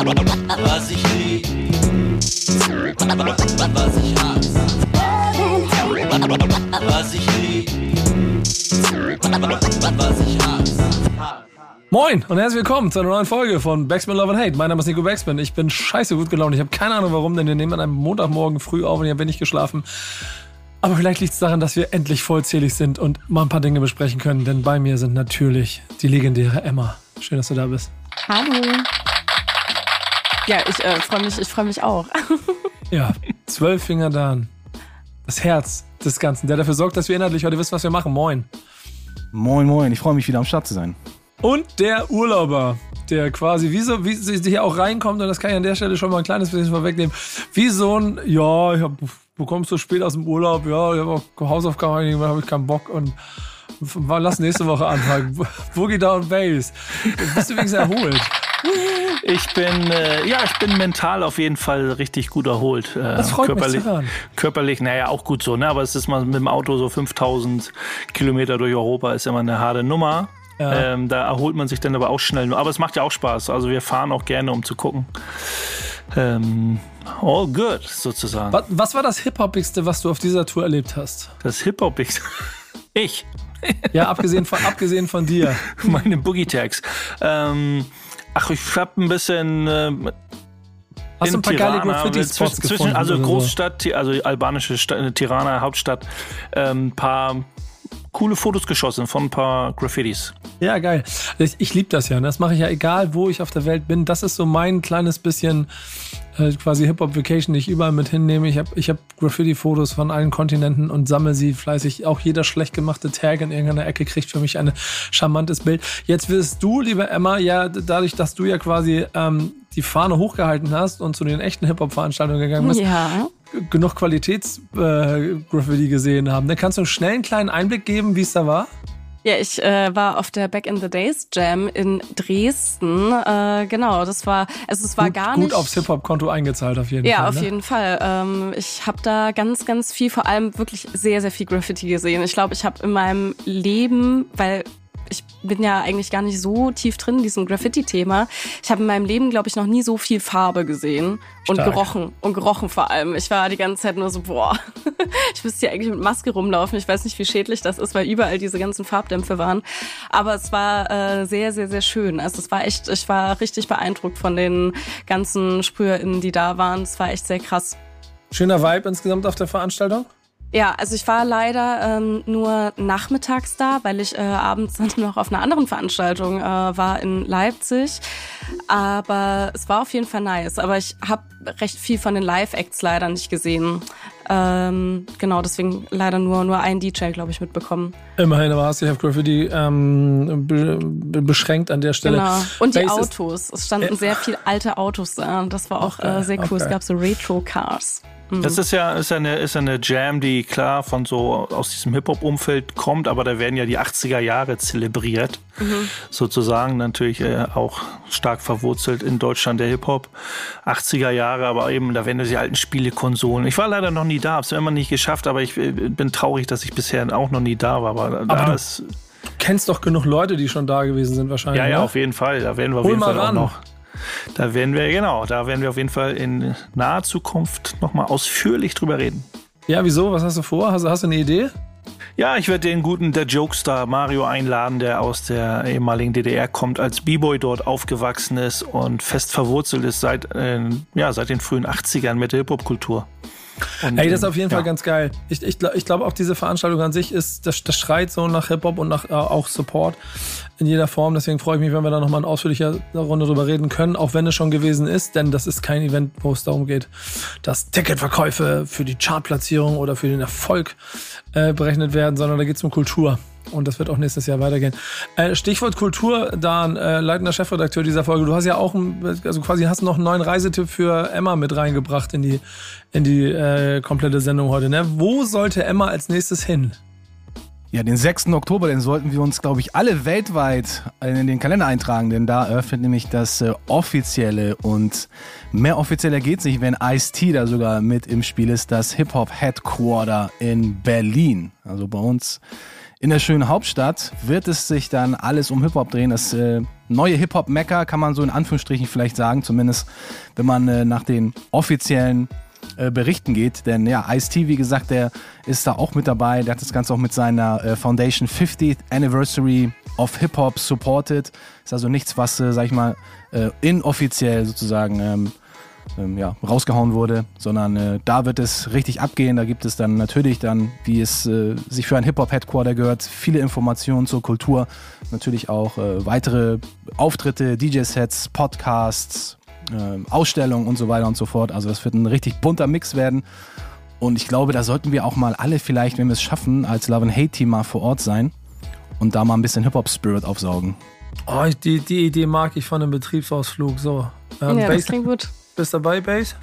Was ich lieb, was ich hasse. Was ich lieb, was ich hasse. Moin und herzlich willkommen zu einer neuen Folge von Backspin Love and Hate. Mein Name ist Nico Backspin. Ich bin scheiße gut gelaunt. Ich habe keine Ahnung warum, denn wir nehmen an einem Montagmorgen früh auf und ich habe wenig geschlafen. Aber vielleicht liegt es daran, dass wir endlich vollzählig sind und mal ein paar Dinge besprechen können, denn bei mir sind natürlich die legendäre Emma. Schön, dass du da bist. Hallo. Ja, ich äh, freue mich, ich freue mich auch. Ja, zwölf Finger da. Das Herz des Ganzen, der dafür sorgt, dass wir inhaltlich heute wissen, was wir machen. Moin. Moin, moin. Ich freue mich wieder am Start zu sein. Und der Urlauber, der quasi wie so, wie sie hier auch reinkommt, und das kann ich an der Stelle schon mal ein kleines bisschen vorwegnehmen, wie so ein, ja, ich hab, du kommst so spät aus dem Urlaub, ja, ich habe auch Hausaufgaben gemacht, habe ich keinen Bock und lass nächste Woche anfangen. Boogie Down Bass. Bist du wenigstens erholt? Ich bin, äh, ja, ich bin mental auf jeden Fall richtig gut erholt. Äh, Das freut mich körperlich, zu hören. Körperlich, naja, auch gut so, ne? Aber es ist mal mit dem Auto so 5000 Kilometer durch Europa ist immer eine harte Nummer. Ja. Ähm, da erholt man sich dann aber auch schnell. Aber es macht ja auch Spaß. Also wir fahren auch gerne, um zu gucken. Ähm, all good, sozusagen. Was, was war das Hip-Hopigste, was du auf dieser Tour erlebt hast? Das Hip-Hop ist. Ich. Ja, abgesehen von, abgesehen von dir. meine Boogie Tags. Ähm, ach, ich hab ein bisschen. Äh, Hast du ein paar geile Graffiti-Spots zwischen? Also so? Großstadt, Ti- also albanische Stadt, Tirana, Hauptstadt, ein ähm, paar coole Fotos geschossen von ein paar Graffitis. Ja, geil. Ich, ich liebe das ja. ne? Das mache ich ja egal, wo ich auf der Welt bin. Das ist so mein kleines bisschen äh, quasi Hip-Hop-Vacation, die ich überall mit hinnehme. Ich habe ich hab Graffiti-Fotos von allen Kontinenten und sammle sie fleißig. Auch jeder schlecht gemachte Tag in irgendeiner Ecke kriegt für mich ein charmantes Bild. Jetzt wirst du, liebe Emma, ja dadurch, dass du ja quasi ähm, die Fahne hochgehalten hast und zu den echten Hip-Hop-Veranstaltungen gegangen bist, Ja. Genug Qualitäts-Graffiti gesehen haben. Ne? Kannst du einen schnellen kleinen Einblick geben, wie es da war? Ja, ich äh, war auf der Back in the Days Jam in Dresden. Äh, genau, das war, also es war gut, gar gut nicht. aufs Hip-Hop-Konto eingezahlt, auf jeden ja, Fall. auf ne? jeden Fall. Ähm, ich habe da ganz, ganz viel, vor allem wirklich sehr, sehr viel Graffiti gesehen. Ich glaube, ich habe in meinem Leben, weil bin ja eigentlich gar nicht so tief drin in diesem Graffiti-Thema. Ich habe in meinem Leben, glaube ich, noch nie so viel Farbe gesehen und Stark. gerochen und gerochen vor allem. Ich war die ganze Zeit nur so, boah, ich müsste hier eigentlich mit Maske rumlaufen. Ich weiß nicht, wie schädlich das ist, weil überall diese ganzen Farbdämpfe waren. Aber es war äh, sehr, sehr, sehr schön. Also es war echt, ich war richtig beeindruckt von den ganzen SprüherInnen, die da waren. Es war echt sehr krass. Schöner Vibe insgesamt auf der Veranstaltung. Ja, also ich war leider ähm, nur nachmittags da, weil ich äh, abends dann noch auf einer anderen Veranstaltung äh, war in Leipzig. Aber es war auf jeden Fall nice. Aber ich habe recht viel von den Live-Acts leider nicht gesehen. Ähm, genau, deswegen leider nur, nur ein DJ, glaube ich, mitbekommen. Immerhin, aber hast dich auf Graffiti ähm, be be beschränkt an der Stelle. Genau. Und die Bass ist- Autos. Es standen Ja. sehr viele alte Autos da. Und das war auch geil, äh, sehr cool. Es geil. gab so Retro-Cars. Mhm. Das ist ja, ist ja eine, ist ja eine Jam, die klar von so aus diesem Hip-Hop-Umfeld kommt, aber da werden ja die 80er Jahre zelebriert. Sozusagen natürlich äh, auch stark verwurzelt in Deutschland der Hip-Hop. 80er Jahre, aber eben, da werden ja die alten Spielekonsolen. Ich war leider noch nie da, hab's immer nicht geschafft, aber ich äh, bin traurig, dass ich bisher auch noch nie da war. Aber, da du- ist, Du kennst doch genug Leute, die schon da gewesen sind wahrscheinlich. ja, ja, ne? auf jeden Fall. Da werden wir auf Hol jeden mal Fall auch ran. noch. Da werden wir, genau, da werden wir auf jeden Fall in naher Zukunft nochmal ausführlich drüber reden. ja, wieso? Was hast du vor? Hast, hast du eine Idee? Ja, ich werde den guten, der Jokestar Mario einladen, der aus der ehemaligen DDR kommt, als B-Boy dort aufgewachsen ist und fest verwurzelt ist seit, äh, ja, seit den frühen 80ern mit der Hip-Hop-Kultur. Und, Hey, das ist auf jeden ja. Fall ganz geil. Ich, ich, ich glaube auch diese Veranstaltung an sich ist, das, das schreit so nach Hip-Hop und nach äh, auch Support in jeder Form. Deswegen freue ich mich, wenn wir da nochmal in ausführlicher Runde drüber reden können, auch wenn es schon gewesen ist, denn das ist kein Event, wo es darum geht, dass Ticketverkäufe für die Chartplatzierung oder für den Erfolg äh, berechnet werden, sondern da geht es um Kultur. Und das wird auch nächstes Jahr weitergehen. Äh, Stichwort Kultur, Dan, äh, leitender Chefredakteur dieser Folge. Du hast ja auch, ein- also quasi hast noch einen neuen Reisetipp für Emma mit reingebracht in die, in die äh, komplette Sendung heute. Ne? Wo sollte Emma als nächstes hin? Ja, den 6. Oktober, den sollten wir uns, glaube ich, alle weltweit in den Kalender eintragen, denn da eröffnet nämlich das äh, offizielle und mehr offizieller geht's nicht, wenn Ice-T da sogar mit im Spiel ist, das Hip-Hop-Headquarter in Berlin. Also bei uns in der schönen Hauptstadt wird es sich dann alles um Hip-Hop drehen. Das äh, neue Hip-Hop-Mecker, kann man so in Anführungsstrichen vielleicht sagen, zumindest wenn man äh, nach den offiziellen äh, Berichten geht. Denn ja, Ice-T, wie gesagt, der ist da auch mit dabei. Der hat das Ganze auch mit seiner äh, Foundation 50th Anniversary of Hip-Hop supported. Ist also nichts, was, äh, sag ich mal, inoffiziell sozusagen ähm, ähm, ja, rausgehauen wurde, sondern äh, da wird es richtig abgehen. Da gibt es dann natürlich dann, wie es äh, sich für ein Hip-Hop-Headquarter gehört, viele Informationen zur Kultur, natürlich auch äh, weitere Auftritte, DJ-Sets, Podcasts, äh, Ausstellungen und so weiter und so fort. Also das wird ein richtig bunter Mix werden. Und ich glaube, da sollten wir auch mal alle vielleicht, wenn wir es schaffen, als Love and Hate Team mal vor Ort sein und da mal ein bisschen Hip-Hop-Spirit aufsaugen. Oh, die, die Idee mag ich von einem Betriebsausflug. So. Ähm, Ja, das Base, klingt gut. Bist dabei, Base?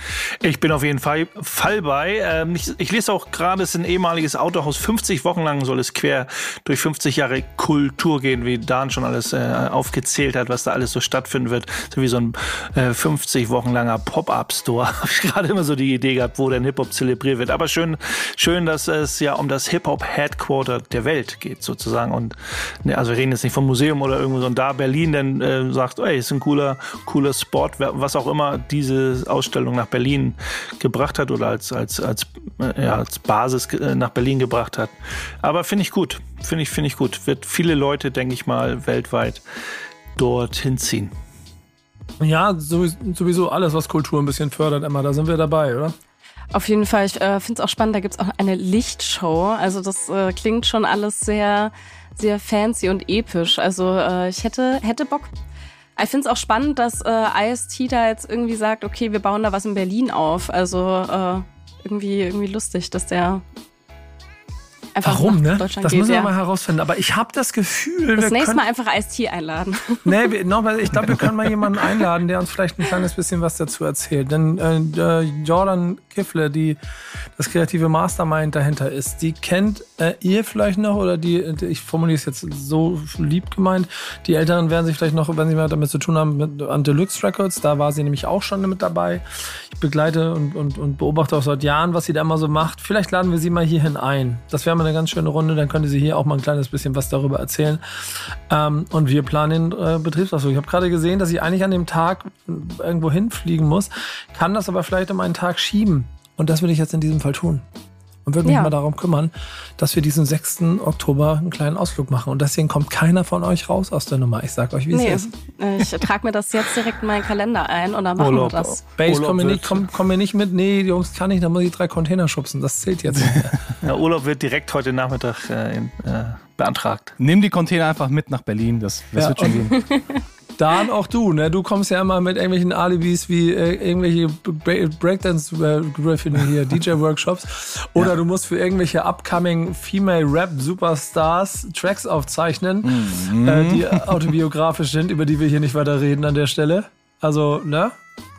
Ich bin auf jeden Fall, Fall bei. Ähm, ich, ich lese auch gerade, es ist ein ehemaliges Autohaus. 50 Wochen lang soll es quer durch 50 Jahre Kultur gehen, wie Dan schon alles äh, aufgezählt hat, was da alles so stattfinden wird. So wie so ein äh, 50 Wochen langer Pop-Up-Store. Habe ich gerade immer so die Idee gehabt, wo denn Hip-Hop zelebriert wird. Aber schön, schön, dass es ja um das Hip-Hop-Headquarter der Welt geht, sozusagen. Und ne, also wir reden jetzt nicht vom Museum oder irgendwo, sondern da Berlin dann äh, sagt, ey, ist ein cooler, cooler Spot, was auch immer diese Ausstellung nach Berlin gebracht hat oder als, als, als, äh, ja, als Basis äh, nach Berlin gebracht hat. Aber finde ich gut. Finde ich, finde ich gut. Wird viele Leute, denke ich mal, weltweit dorthin ziehen. Ja, sowieso, alles, was Kultur ein bisschen fördert, Emma. Da sind wir dabei, oder? Auf jeden Fall, ich äh, finde es auch spannend, da gibt's auch eine Lichtshow. Also das äh, klingt schon alles sehr, sehr fancy und episch. Also äh, ich hätte, hätte Bock. Ich finde es auch spannend, dass äh, IST da jetzt irgendwie sagt, okay, wir bauen da was in Berlin auf. Also äh, irgendwie, irgendwie lustig, dass der einfach Warum, ne? Das geht. müssen wir ja. mal herausfinden. Aber ich habe das Gefühl, das wir nächste können, Mal einfach IST einladen. Nee, wir, no, ich glaube, wir können mal jemanden einladen, der uns vielleicht ein kleines bisschen was dazu erzählt. Denn äh, äh, Jordan Kiffle, die das kreative Mastermind dahinter ist, die kennt äh, ihr vielleicht noch oder die, die- ich formuliere es jetzt so lieb gemeint, die Älteren werden sich vielleicht noch, wenn sie mehr damit zu tun haben, mit, an Deluxe Records, da war sie nämlich auch schon mit dabei. Ich begleite und, und, und beobachte auch seit Jahren, was sie da immer so macht. Vielleicht laden wir sie mal hierhin ein. Das wäre mal eine ganz schöne Runde, dann könnte sie hier auch mal ein kleines bisschen was darüber erzählen. Ähm, und wir planen den äh, Betriebsausflug. Ich habe gerade gesehen, dass ich eigentlich an dem Tag irgendwo hinfliegen muss, kann das aber vielleicht um einen Tag schieben. Und das will ich jetzt in diesem Fall tun. Und würde mich Ja. mal darum kümmern, dass wir diesen 6. Oktober einen kleinen Ausflug machen. Und deswegen kommt keiner von euch raus aus der Nummer. Ich sag euch, wie nee, es ist. ich trage mir das jetzt direkt in meinen Kalender ein und dann machen Urlaub. wir das. Base, Urlaub komm mir, nicht, komm, komm mir nicht mit. Nee, Jungs, kann ich, da muss ich drei Container schubsen. Das zählt jetzt nicht mehr. Ja, Urlaub wird direkt heute Nachmittag äh, in, äh, beantragt. Nimm die Container einfach mit nach Berlin, das, das Ja, wird schon gehen. Dan, auch du, ne? Du kommst ja immer mit irgendwelchen Alibis wie äh, irgendwelche Bra- Breakdance äh, hier, DJ-Workshops. Oder du musst für irgendwelche upcoming Female Rap Superstars Tracks aufzeichnen, äh, die autobiografisch sind, über die wir hier nicht weiter reden an der Stelle. Also, ne?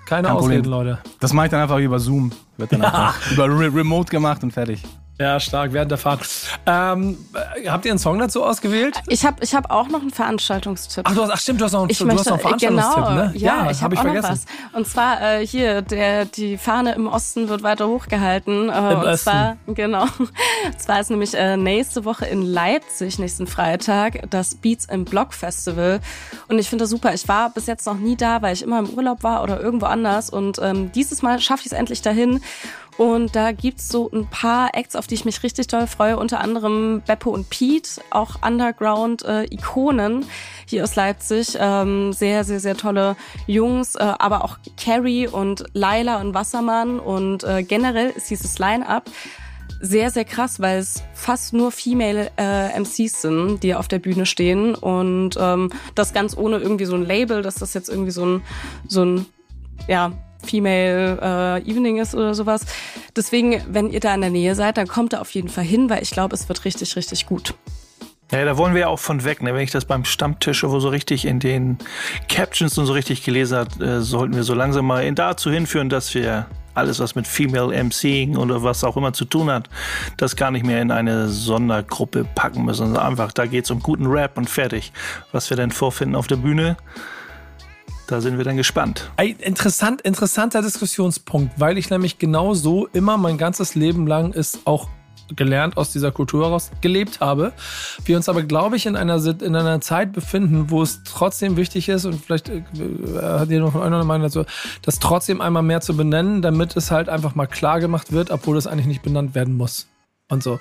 Keine Kein Ausreden, Problem. Leute. Das mache ich dann einfach über Zoom. Wird dann einfach über Re Remote gemacht und fertig. Ja, stark, während der Fahrt. Ähm, äh, habt ihr einen Song dazu ausgewählt? Ich habe ich hab auch noch einen Veranstaltungstipp. Ach, du hast, ach stimmt, du hast noch einen, Ich du möchte, hast noch einen Veranstaltungstipp, genau, ne? Ja, ich hab habe ich auch vergessen. noch was. Und zwar äh, hier, der, die Fahne im Osten wird weiter hochgehalten. Äh, Im und Osten. zwar, genau. Und zwar ist nämlich äh, nächste Woche in Leipzig, nächsten Freitag, das Beats im Block Festival. Und ich finde das super. Ich war bis jetzt noch nie da, weil ich immer im Urlaub war oder irgendwo anders. Und ähm, dieses Mal schaffe ich es endlich dahin. Und da gibt's so ein paar Acts, auf die ich mich richtig doll freue. Unter anderem Beppo und Pete, auch Underground-Ikonen hier aus Leipzig. Ähm, sehr, sehr, sehr tolle Jungs. Äh, aber auch Carrie und Laila und Wassermann. Und äh, generell ist dieses Line-Up sehr, sehr krass, weil es fast nur Female äh, MCs sind, die auf der Bühne stehen. Und ähm, das ganz ohne irgendwie so ein Label, dass das jetzt irgendwie so ein, so ein ja, Female äh, Evening ist oder sowas. Deswegen, wenn ihr da in der Nähe seid, dann kommt da auf jeden Fall hin, weil ich glaube, es wird richtig, richtig gut. Ja, da wollen wir ja auch von weg. Ne? Wenn ich das beim Stammtisch, wo so richtig in den Captions und so richtig gelesen hat, äh, sollten wir so langsam mal dazu hinführen, dass wir alles, was mit Female MCing oder was auch immer zu tun hat, das gar nicht mehr in eine Sondergruppe packen müssen. sondern einfach, da geht's um guten Rap und fertig. Was wir denn vorfinden auf der Bühne, da sind wir dann gespannt. Ey, interessant, interessanter Diskussionspunkt, weil ich nämlich genau so immer mein ganzes Leben lang es auch gelernt aus dieser Kultur heraus gelebt habe. Wir uns aber, glaube ich, in einer, in einer Zeit befinden, wo es trotzdem wichtig ist und vielleicht äh, hat noch von euch noch eine Meinung dazu, das trotzdem einmal mehr zu benennen, damit es halt einfach mal klar gemacht wird, obwohl es eigentlich nicht benannt werden muss. Und so.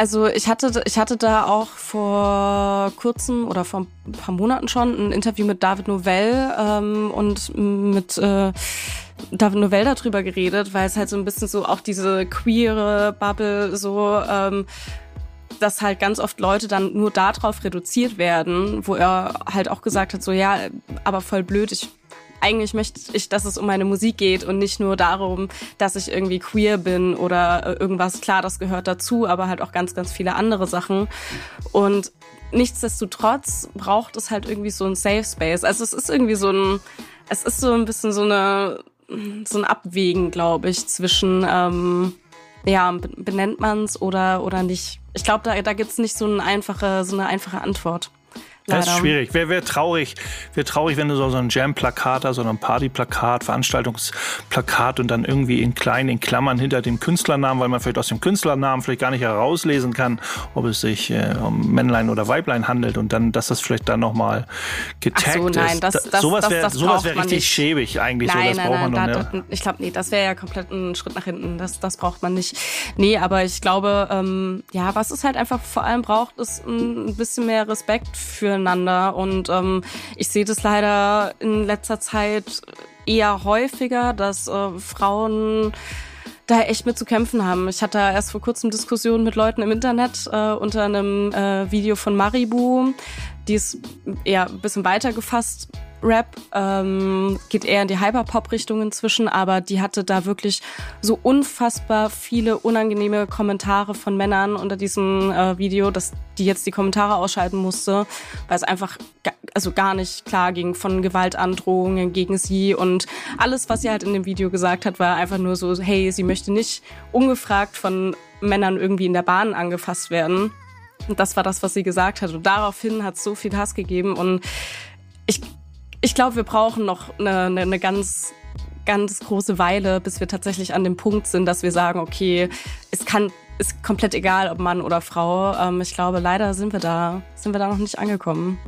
Also ich hatte, ich hatte da auch vor kurzem oder vor ein paar Monaten schon ein Interview mit David Novell ähm, und mit äh, David Novell darüber geredet, weil es halt so ein bisschen so auch diese queere Bubble so ähm, dass halt ganz oft Leute dann nur darauf reduziert werden, wo er halt auch gesagt hat, so ja, aber voll blöd, ich eigentlich möchte ich, dass es um meine Musik geht und nicht nur darum, dass ich irgendwie queer bin oder äh, irgendwas. Klar, das gehört dazu, aber halt auch ganz, ganz viele andere Sachen. Und nichtsdestotrotz braucht es halt irgendwie so ein Safe Space. Also es ist irgendwie so ein, es ist so ein bisschen so eine, so ein Abwägen, glaube ich, zwischen, ähm, ja, benennt man es oder, oder nicht. Ich glaube, da, da gibt es nicht so eine einfache, so eine einfache Antwort. Das ist schwierig. Wäre wär traurig, wär traurig, wenn du so, so ein Jam-Plakat hast, so ein Party-Plakat, Veranstaltungsplakat und dann irgendwie in klein, in Klammern hinter dem Künstlernamen, weil man vielleicht aus dem Künstlernamen vielleicht gar nicht herauslesen kann, ob es sich äh, um Männlein oder Weiblein handelt und dann, dass das vielleicht dann nochmal getaggt so, nein, ist. Das, das, sowas wäre sowas wär richtig schäbig eigentlich. Nein, so, das nein, braucht nein, man da, noch, ja. ich glaube, nee, das wäre ja komplett ein Schritt nach hinten. Das, das braucht man nicht. Nee, aber ich glaube, ähm, ja, was es halt einfach vor allem braucht, ist ein bisschen mehr Respekt füreinander. Und ähm, ich sehe das leider in letzter Zeit eher häufiger, dass äh, Frauen da echt mit zu kämpfen haben. Ich hatte erst vor kurzem Diskussionen mit Leuten im Internet äh, unter einem äh, Video von Maribu, die ist eher ein bisschen weiter gefasst Rap, ähm, geht eher in die Hyperpop-Richtung inzwischen, aber die hatte da wirklich so unfassbar viele unangenehme Kommentare von Männern unter diesem äh, Video, dass die jetzt die Kommentare ausschalten musste, weil es einfach also gar nicht klar ging von Gewaltandrohungen gegen sie und alles, was sie halt in dem Video gesagt hat, war einfach nur so, hey, sie möchte nicht ungefragt von Männern irgendwie in der Bahn angefasst werden. Und das war das, was sie gesagt hat. Und daraufhin hat es so viel Hass gegeben. Und ich ich glaube, wir brauchen noch eine, eine, eine ganz ganz große Weile, bis wir tatsächlich an dem Punkt sind, dass wir sagen, okay, es kann ist komplett egal, ob Mann oder Frau. Ähm, ich glaube, leider sind wir da sind wir da noch nicht angekommen.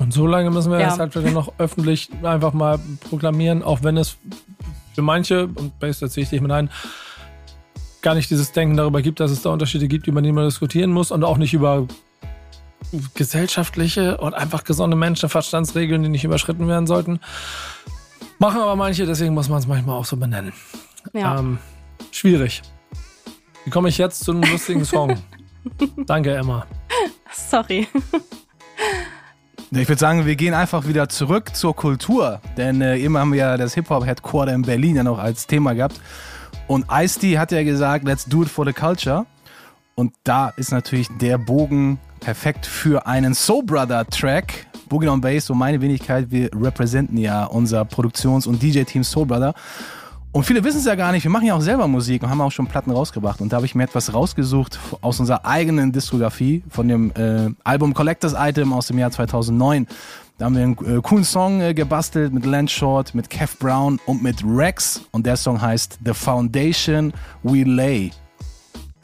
Und so lange müssen wir ja. das halt noch öffentlich einfach mal proklamieren, auch wenn es für manche, und Base da ziehe ich dich mit ein, gar nicht dieses Denken darüber gibt, dass es da Unterschiede gibt, über die man diskutieren muss und auch nicht über gesellschaftliche und einfach gesunde Menschenverstandsregeln, die nicht überschritten werden sollten. Machen aber manche, deswegen muss man es manchmal auch so benennen. Ja. Ähm, schwierig. Wie komme ich jetzt zu einem lustigen Song? Danke, Emma. Sorry. Ich würde sagen, wir gehen einfach wieder zurück zur Kultur. Denn äh, eben haben wir ja das Hip-Hop-Headquarter in Berlin ja noch als Thema gehabt. Und Ice-T hat ja gesagt, let's do it for the culture. Und da ist natürlich der Bogen perfekt für einen Soul Brother Track. Boogie on Bass, so meine Wenigkeit, wir repräsentieren ja unser Produktions- und DJ-Team Soul Brother. Und viele wissen es ja gar nicht, wir machen ja auch selber Musik und haben auch schon Platten rausgebracht. Und da habe ich mir etwas rausgesucht aus unserer eigenen Diskografie, von dem äh, Album Collectors Item aus dem Jahr 2009. Da haben wir einen äh, coolen Song äh, gebastelt mit Lance Short, mit Kev Brown und mit Rex. Und der Song heißt The Foundation We Lay.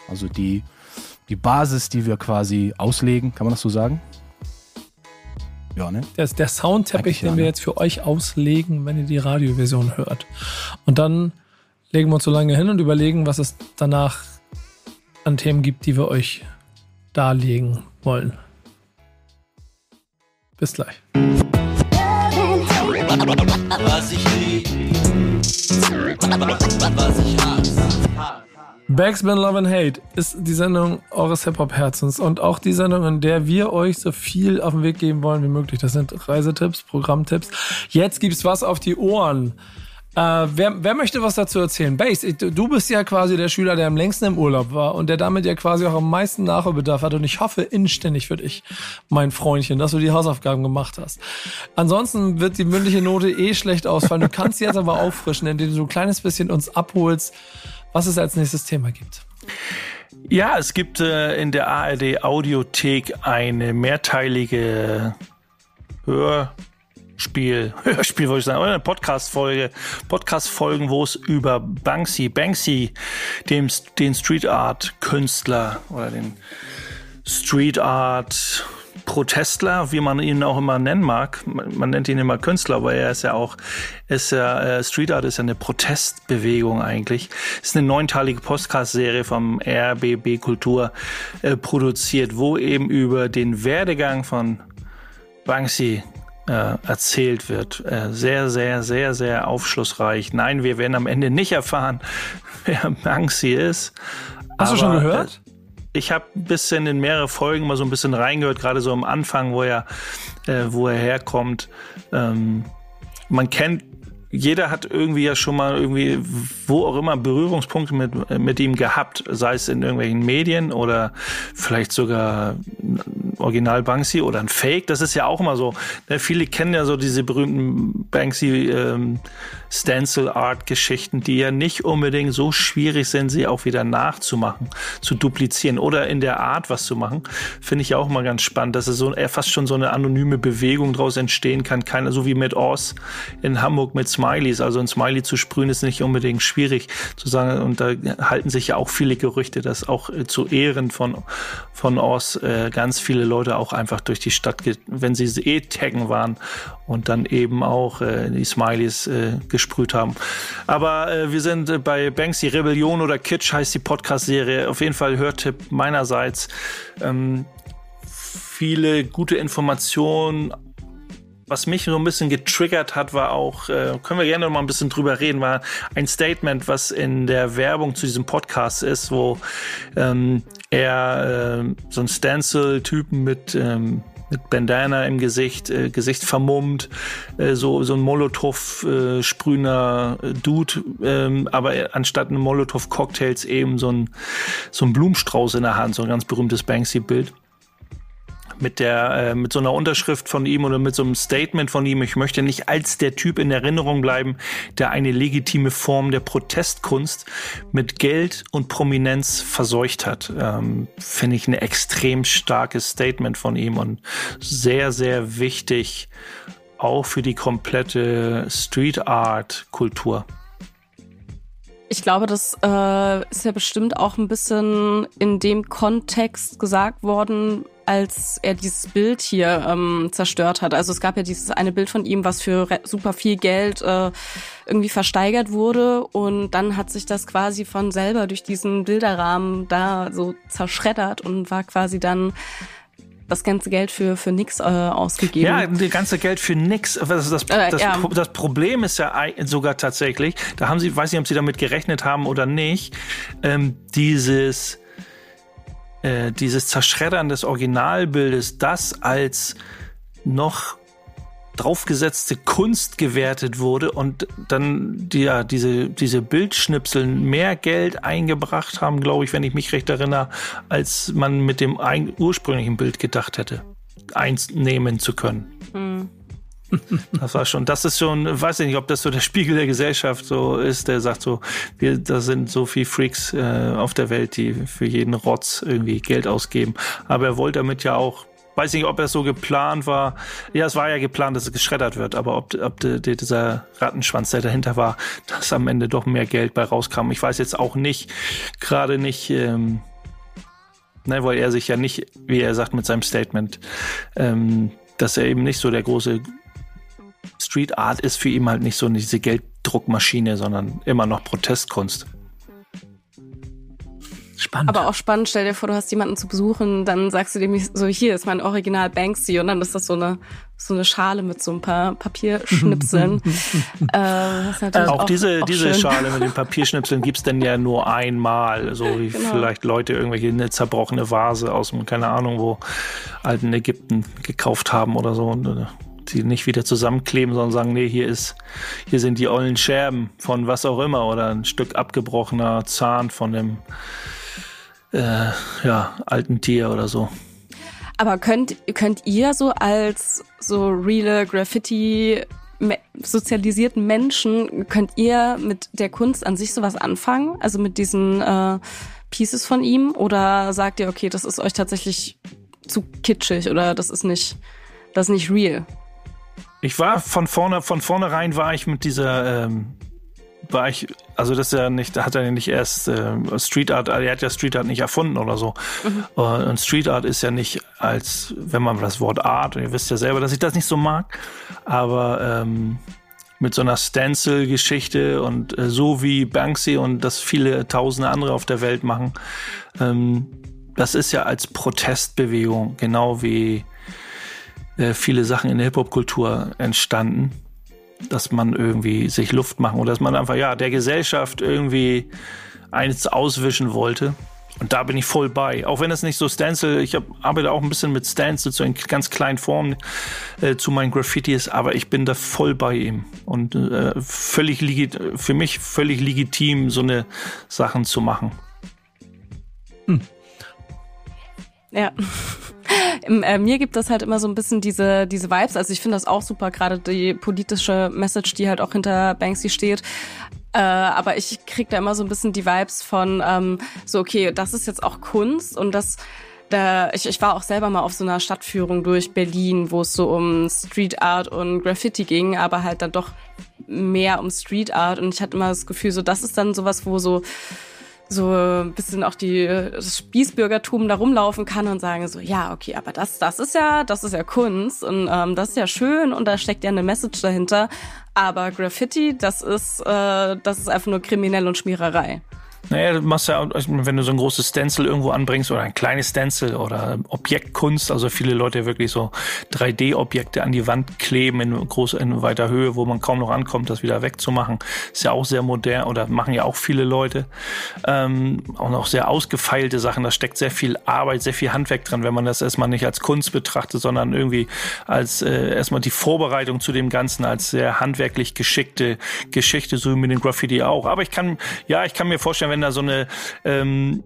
Also die die Basis, die wir quasi auslegen. Kann man das so sagen? Ja, ne? Ist der Soundteppich, den wir ne? jetzt für euch auslegen, wenn ihr die Radioversion hört. Und dann legen wir uns so lange hin und überlegen, was es danach an Themen gibt, die wir euch darlegen wollen. Bis gleich. Was ich lieb, was ich hasse. Backspin Love and Hate ist die Sendung eures Hip-Hop-Herzens und auch die Sendung, in der wir euch so viel auf den Weg geben wollen wie möglich. Das sind Reisetipps, Programmtipps. Jetzt gibt's was auf die Ohren. Äh, wer, wer möchte was dazu erzählen? Base, du bist ja quasi der Schüler, der am längsten im Urlaub war und der damit ja quasi auch am meisten Nachholbedarf hat. Und ich hoffe inständig für dich, mein Freundchen, dass du die Hausaufgaben gemacht hast. Ansonsten wird die mündliche Note eh schlecht ausfallen. Du kannst sie jetzt aber auffrischen, indem du so ein kleines bisschen uns abholst was es als nächstes Thema gibt. Ja, es gibt äh, in der ARD Audiothek eine mehrteilige Hör Hörspiel, Hörspiel wollte ich sagen, oder eine Podcast-Folge, Podcast-Folgen, wo es über Banksy, Banksy, dem, den Street Art Künstler oder den Street Art Protestler, wie man ihn auch immer nennen mag. Man, man nennt ihn immer Künstler, aber er ist ja auch, ist ja, äh, Street Art ist ja eine Protestbewegung eigentlich. Ist eine neunteilige Podcast-Serie vom RBB Kultur äh, produziert, wo eben über den Werdegang von Banksy äh, erzählt wird. Äh, sehr, sehr, sehr, sehr aufschlussreich. Nein, wir werden am Ende nicht erfahren, wer Banksy ist. Hast du schon gehört? Ich habe ein bisschen in mehrere Folgen mal so ein bisschen reingehört, gerade so am Anfang, wo er, äh, wo er herkommt. Ähm, man kennt jeder hat irgendwie ja schon mal irgendwie, wo auch immer, Berührungspunkte mit, mit ihm gehabt, sei es in irgendwelchen Medien oder vielleicht sogar Original Banksy oder ein Fake. Das ist ja auch immer so. Ne? Viele kennen ja so diese berühmten Banksy ähm, Stencil Art Geschichten, die ja nicht unbedingt so schwierig sind, sie auch wieder nachzumachen, zu duplizieren oder in der Art was zu machen. Finde ich auch mal ganz spannend, dass es so eher fast schon so eine anonyme Bewegung daraus entstehen kann. Keine, so wie mit Oz in Hamburg mit Smileys. Also ein Smiley zu sprühen ist nicht unbedingt schwierig zu sagen. Und da halten sich ja auch viele Gerüchte, dass auch äh, zu Ehren von, von Oz äh, ganz viele Leute auch einfach durch die Stadt, wenn sie eh taggen waren und dann eben auch äh, die Smileys äh, gesprüht haben. Aber äh, wir sind äh, bei Banksy Rebellion oder Kitsch heißt die Podcast-Serie. Auf jeden Fall Hörtipp meinerseits. Ähm, viele gute Informationen was mich so ein bisschen getriggert hat, war auch, äh, können wir gerne noch mal ein bisschen drüber reden, war ein Statement, was in der Werbung zu diesem Podcast ist, wo ähm, er äh, so ein Stencil-Typen mit ähm, mit Bandana im Gesicht, äh, Gesicht vermummt, äh, so so ein Molotow äh, äh, Dude, ähm, aber anstatt einem Molotow Cocktails eben so ein so ein Blumenstrauß in der Hand, so ein ganz berühmtes Banksy Bild mit der äh, mit so einer Unterschrift von ihm oder mit so einem Statement von ihm. Ich möchte nicht als der Typ in Erinnerung bleiben, der eine legitime Form der Protestkunst mit Geld und Prominenz verseucht hat. Ähm, Finde ich ein extrem starkes Statement von ihm und sehr sehr wichtig auch für die komplette Street Art Kultur. Ich glaube, das äh, ist ja bestimmt auch ein bisschen in dem Kontext gesagt worden, als er dieses Bild hier ähm, zerstört hat. Also es gab ja dieses eine Bild von ihm, was für super viel Geld äh, irgendwie versteigert wurde und dann hat sich das quasi von selber durch diesen Bilderrahmen da so zerschreddert und war quasi dann das ganze Geld für, für nix äh, ausgegeben. Ja, das ganze Geld für nix. Das, das, Äh, das, ja. das Problem ist ja sogar tatsächlich, da haben sie, weiß nicht, ob sie damit gerechnet haben oder nicht, ähm, dieses, äh, dieses Zerschreddern des Originalbildes, das als noch draufgesetzte Kunst gewertet wurde und dann die, ja, diese, diese Bildschnipsel mehr Geld eingebracht haben, glaube ich, wenn ich mich recht erinnere, als man mit dem ein, ursprünglichen Bild gedacht hätte, einnehmen zu können. Das war schon, das ist schon, weiß ich nicht, ob das so der Spiegel der Gesellschaft so ist, der sagt so, wir, da sind so viel Freaks äh, auf der Welt, die für jeden Rotz irgendwie Geld ausgeben. Aber er wollte damit ja auch, weiß nicht, ob er so geplant war. Ja, es war ja geplant, dass es geschreddert wird, aber ob, ob die, die, dieser Rattenschwanz, der dahinter war, dass am Ende doch mehr Geld bei rauskam. Ich weiß jetzt auch nicht, gerade nicht, ähm, ne, weil er sich ja nicht, wie er sagt mit seinem Statement, ähm, dass er eben nicht so der große Street Art ist für ihn halt nicht so diese Gelddruckmaschine, sondern immer noch Protestkunst. Spannend. Aber auch spannend, stell dir vor, du hast jemanden zu besuchen, dann sagst du dem so, hier ist mein Original Banksy und dann ist das so eine, so eine Schale mit so ein paar Papierschnipseln. äh, ist natürlich Auch, diese, auch diese schön. Schale mit den Papierschnipseln gibt's denn ja nur einmal. So wie Genau. vielleicht Leute irgendwelche eine zerbrochene Vase aus dem, keine Ahnung, wo alten Ägypten gekauft haben oder so und äh, die nicht wieder zusammenkleben, sondern sagen, nee, hier ist, hier sind die ollen Scherben von was auch immer oder ein Stück abgebrochener Zahn von dem äh, ja, alten Tier oder so. Aber könnt, könnt ihr so als so reale Graffiti sozialisierten Menschen, könnt ihr mit der Kunst an sich sowas anfangen? Also mit diesen äh, Pieces von ihm? Oder sagt ihr, okay, das ist euch tatsächlich zu kitschig oder das ist nicht, das ist nicht real? Ich war von vorne, von vornherein war ich mit dieser, ähm, war ich, also das ist ja nicht, da hat er ja nicht erst äh, Street Art, er hat ja Street Art nicht erfunden oder so. Mhm. Und Street Art ist ja nicht als, wenn man das Wort Art, und ihr wisst ja selber, dass ich das nicht so mag, aber ähm, mit so einer Stencil-Geschichte und äh, so wie Banksy und das viele tausende andere auf der Welt machen, ähm, das ist ja als Protestbewegung, genau wie äh, viele Sachen in der Hip-Hop-Kultur entstanden, dass man irgendwie sich Luft machen oder dass man einfach, ja, der Gesellschaft irgendwie eins auswischen wollte. Und da bin ich voll bei. Auch wenn es nicht so Stencil, ich hab, arbeite auch ein bisschen mit Stencil, so in ganz kleinen Formen äh, zu meinen Graffitis, aber ich bin da voll bei ihm. Und äh, völlig für mich völlig legitim, so eine Sachen zu machen. Hm. Ja. Äh, mir gibt das halt immer so ein bisschen diese, diese Vibes. Also ich finde das auch super, gerade die politische Message, die halt auch hinter Banksy steht. Äh, aber ich krieg da immer so ein bisschen die Vibes von ähm, so, okay, das ist jetzt auch Kunst und das da, ich, ich war auch selber mal auf so einer Stadtführung durch Berlin, wo es so um Street Art und Graffiti ging, aber halt dann doch mehr um Street Art und ich hatte immer das Gefühl, so das ist dann sowas, wo so so ein bisschen auch die, das Spießbürgertum da rumlaufen kann und sagen so, ja, okay, aber das, das ist ja, das ist ja Kunst und ähm, das ist ja schön und da steckt ja eine Message dahinter. Aber Graffiti, das ist, äh, das ist einfach nur kriminell und Schmiererei. Naja, du machst ja, wenn du so ein großes Stencil irgendwo anbringst oder ein kleines Stencil oder Objektkunst, also viele Leute wirklich so 3D-Objekte an die Wand kleben in, groß, in weiter Höhe, wo man kaum noch ankommt, das wieder wegzumachen, ist ja auch sehr modern oder machen ja auch viele Leute. Ähm, auch sehr ausgefeilte Sachen, da steckt sehr viel Arbeit, sehr viel Handwerk dran, wenn man das erstmal nicht als Kunst betrachtet, sondern irgendwie als äh, erstmal die Vorbereitung zu dem Ganzen, als sehr handwerklich geschickte Geschichte, so wie mit den Graffiti auch. Aber ich kann, ja, ich kann mir vorstellen, wenn da so eine ähm,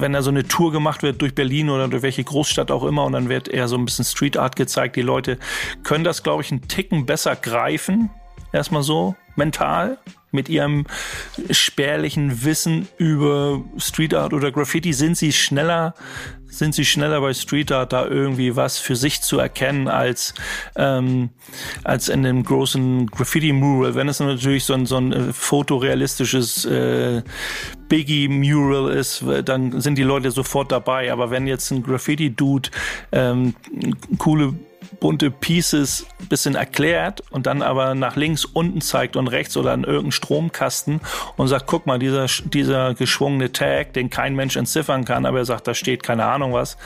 wenn da so eine Tour gemacht wird durch Berlin oder durch welche Großstadt auch immer und dann wird eher so ein bisschen Street Art gezeigt. Die Leute können das, glaube ich, einen Ticken besser greifen. Erstmal so mental mit ihrem spärlichen Wissen über Street Art oder Graffiti. Sind sie schneller sind sie schneller bei Street Art da irgendwie was für sich zu erkennen als ähm, als in dem großen Graffiti Mural wenn es natürlich so ein so ein äh, fotorealistisches äh, Biggie Mural ist dann sind die Leute sofort dabei. Aber wenn jetzt ein Graffiti Dude ähm, coole bunte Pieces bisschen erklärt und dann aber nach links unten zeigt und rechts oder an irgendeinen Stromkasten und sagt, guck mal, dieser, dieser geschwungene Tag, den kein Mensch entziffern kann, aber er sagt, da steht keine Ahnung was.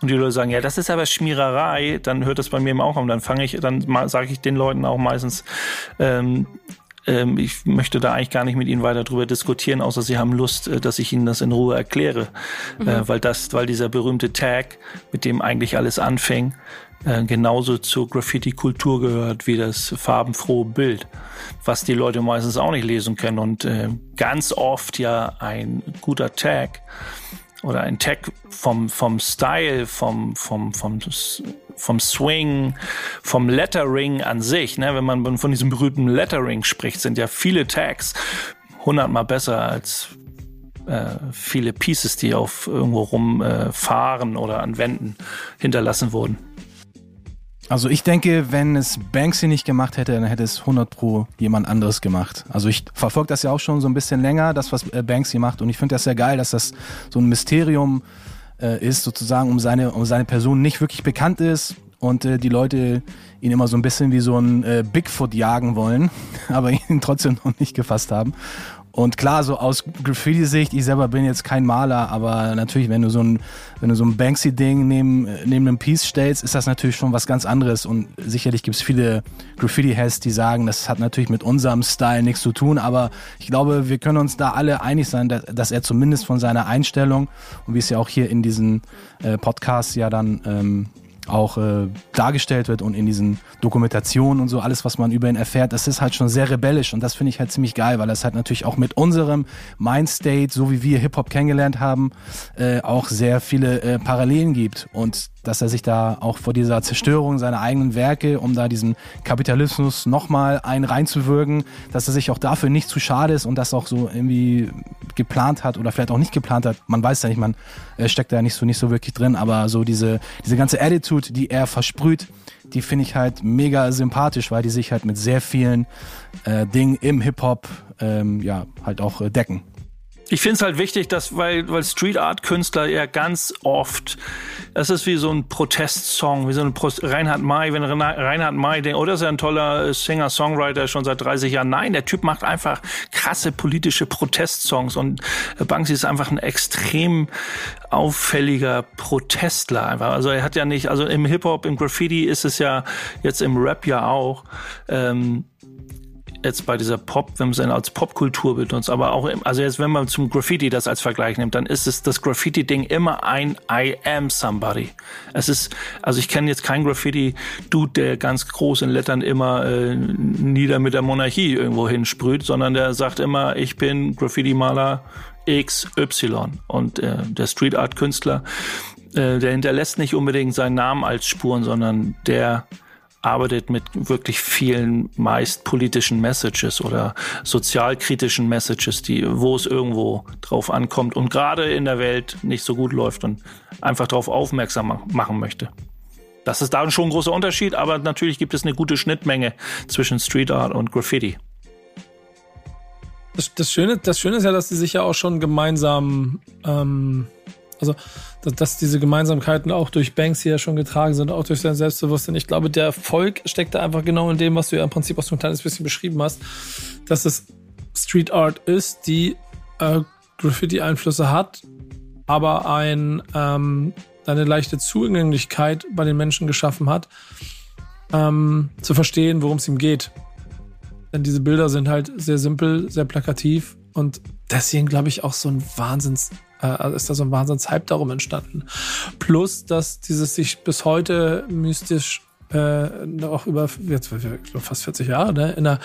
Und die Leute sagen, ja, das ist aber Schmiererei, dann hört das bei mir auch und dann fange ich, dann sage ich den Leuten auch meistens, ähm, ähm, ich möchte da eigentlich gar nicht mit Ihnen weiter drüber diskutieren, außer Sie haben Lust, äh, dass ich Ihnen das in Ruhe erkläre, mhm. äh, weil das, weil dieser berühmte Tag, mit dem eigentlich alles anfing, äh, genauso zur Graffiti-Kultur gehört wie das farbenfrohe Bild, was die Leute meistens auch nicht lesen können und äh, ganz oft ja ein guter Tag oder ein Tag vom vom Style, vom vom vom vom Swing, vom Lettering an sich, ne, wenn man von diesem berühmten Lettering spricht, sind ja viele Tags hundertmal besser als äh, viele Pieces, die auf irgendwo rumfahren äh, oder an Wänden hinterlassen wurden. Also ich denke, wenn es Banksy nicht gemacht hätte, dann hätte es 100 pro jemand anderes gemacht. Also ich verfolge das ja auch schon so ein bisschen länger, das was äh, Banksy macht und ich finde das sehr geil, dass das so ein Mysterium äh, ist, sozusagen um seine, um seine Person nicht wirklich bekannt ist und äh, die Leute ihn immer so ein bisschen wie so ein äh, Bigfoot jagen wollen, aber ihn trotzdem noch nicht gefasst haben. Und klar, so aus Graffiti-Sicht, ich selber bin jetzt kein Maler, aber natürlich, wenn du so ein, wenn du so ein Banksy-Ding neben, neben einem Piece stellst, ist das natürlich schon was ganz anderes. Und sicherlich gibt es viele Graffiti-Heads, die sagen, das hat natürlich mit unserem Style nichts zu tun, aber ich glaube, wir können uns da alle einig sein, dass, dass er zumindest von seiner Einstellung und wie es ja auch hier in diesen äh, Podcasts ja dann ähm, auch äh, dargestellt wird und in diesen Dokumentationen und so alles, was man über ihn erfährt, das ist halt schon sehr rebellisch und das finde ich halt ziemlich geil, weil das halt natürlich auch mit unserem Mindstate, so wie wir Hip-Hop kennengelernt haben, äh, auch sehr viele äh, Parallelen gibt und dass er sich da auch vor dieser Zerstörung seiner eigenen Werke, um da diesen Kapitalismus nochmal ein reinzuwirken, dass er sich auch dafür nicht zu schade ist und das auch so irgendwie geplant hat oder vielleicht auch nicht geplant hat. Man weiß ja nicht, man steckt da nicht so nicht so wirklich drin, aber so diese diese ganze Attitude, die er versprüht, die finde ich halt mega sympathisch, weil die sich halt mit sehr vielen äh, Dingen im Hip Hop ähm, ja halt auch äh, decken. Ich finde es halt wichtig, dass, weil, weil Street Art Künstler ja ganz oft, das ist wie so ein Protestsong, wie so ein Pro Reinhard May, wenn Reinhard May denkt, oh, das ist ja ein toller Singer-Songwriter schon seit 30 Jahren. Nein, der Typ macht einfach krasse politische Protestsongs und Banksy ist einfach ein extrem auffälliger Protestler einfach. Also er hat ja nicht, also im Hip-Hop, im Graffiti ist es ja jetzt im Rap ja auch, ähm, jetzt bei dieser Pop, wenn man es als Popkultur benutzt, aber auch, also jetzt, wenn man zum Graffiti das als Vergleich nimmt, dann ist es das Graffiti-Ding immer ein I am somebody. Es ist, also ich kenne jetzt keinen Graffiti-Dude, der ganz groß in Lettern immer äh, nieder mit der Monarchie irgendwo hinsprüht, sondern der sagt immer, ich bin Graffiti-Maler XY. Und äh, der Street Art-Künstler, äh, der hinterlässt nicht unbedingt seinen Namen als Spuren, sondern der arbeitet mit wirklich vielen meist politischen Messages oder sozialkritischen Messages, die, wo es irgendwo drauf ankommt und gerade in der Welt nicht so gut läuft und einfach darauf aufmerksam machen möchte. Das ist da schon ein großer Unterschied, aber natürlich gibt es eine gute Schnittmenge zwischen Street Art und Graffiti. Das, das, Schöne, das Schöne ist ja, dass sie sich ja auch schon gemeinsam ähm, also, dass, dass diese Gemeinsamkeiten auch durch Banks hier schon getragen sind, auch durch sein Selbstbewusstsein. Ich glaube, der Erfolg steckt da einfach genau in dem, was du ja im Prinzip auch so ein kleines bisschen beschrieben hast, dass es Street Art ist, die äh, Graffiti-Einflüsse hat, aber ein, ähm, eine leichte Zugänglichkeit bei den Menschen geschaffen hat, ähm, zu verstehen, worum es ihm geht. Denn diese Bilder sind halt sehr simpel, sehr plakativ und deswegen glaube ich auch so ein Wahnsinns äh, ist da so ein Wahnsinns-Hype darum entstanden. Plus, dass dieses sich bis heute mystisch äh, noch über jetzt fast 40 Jahre ne, in der,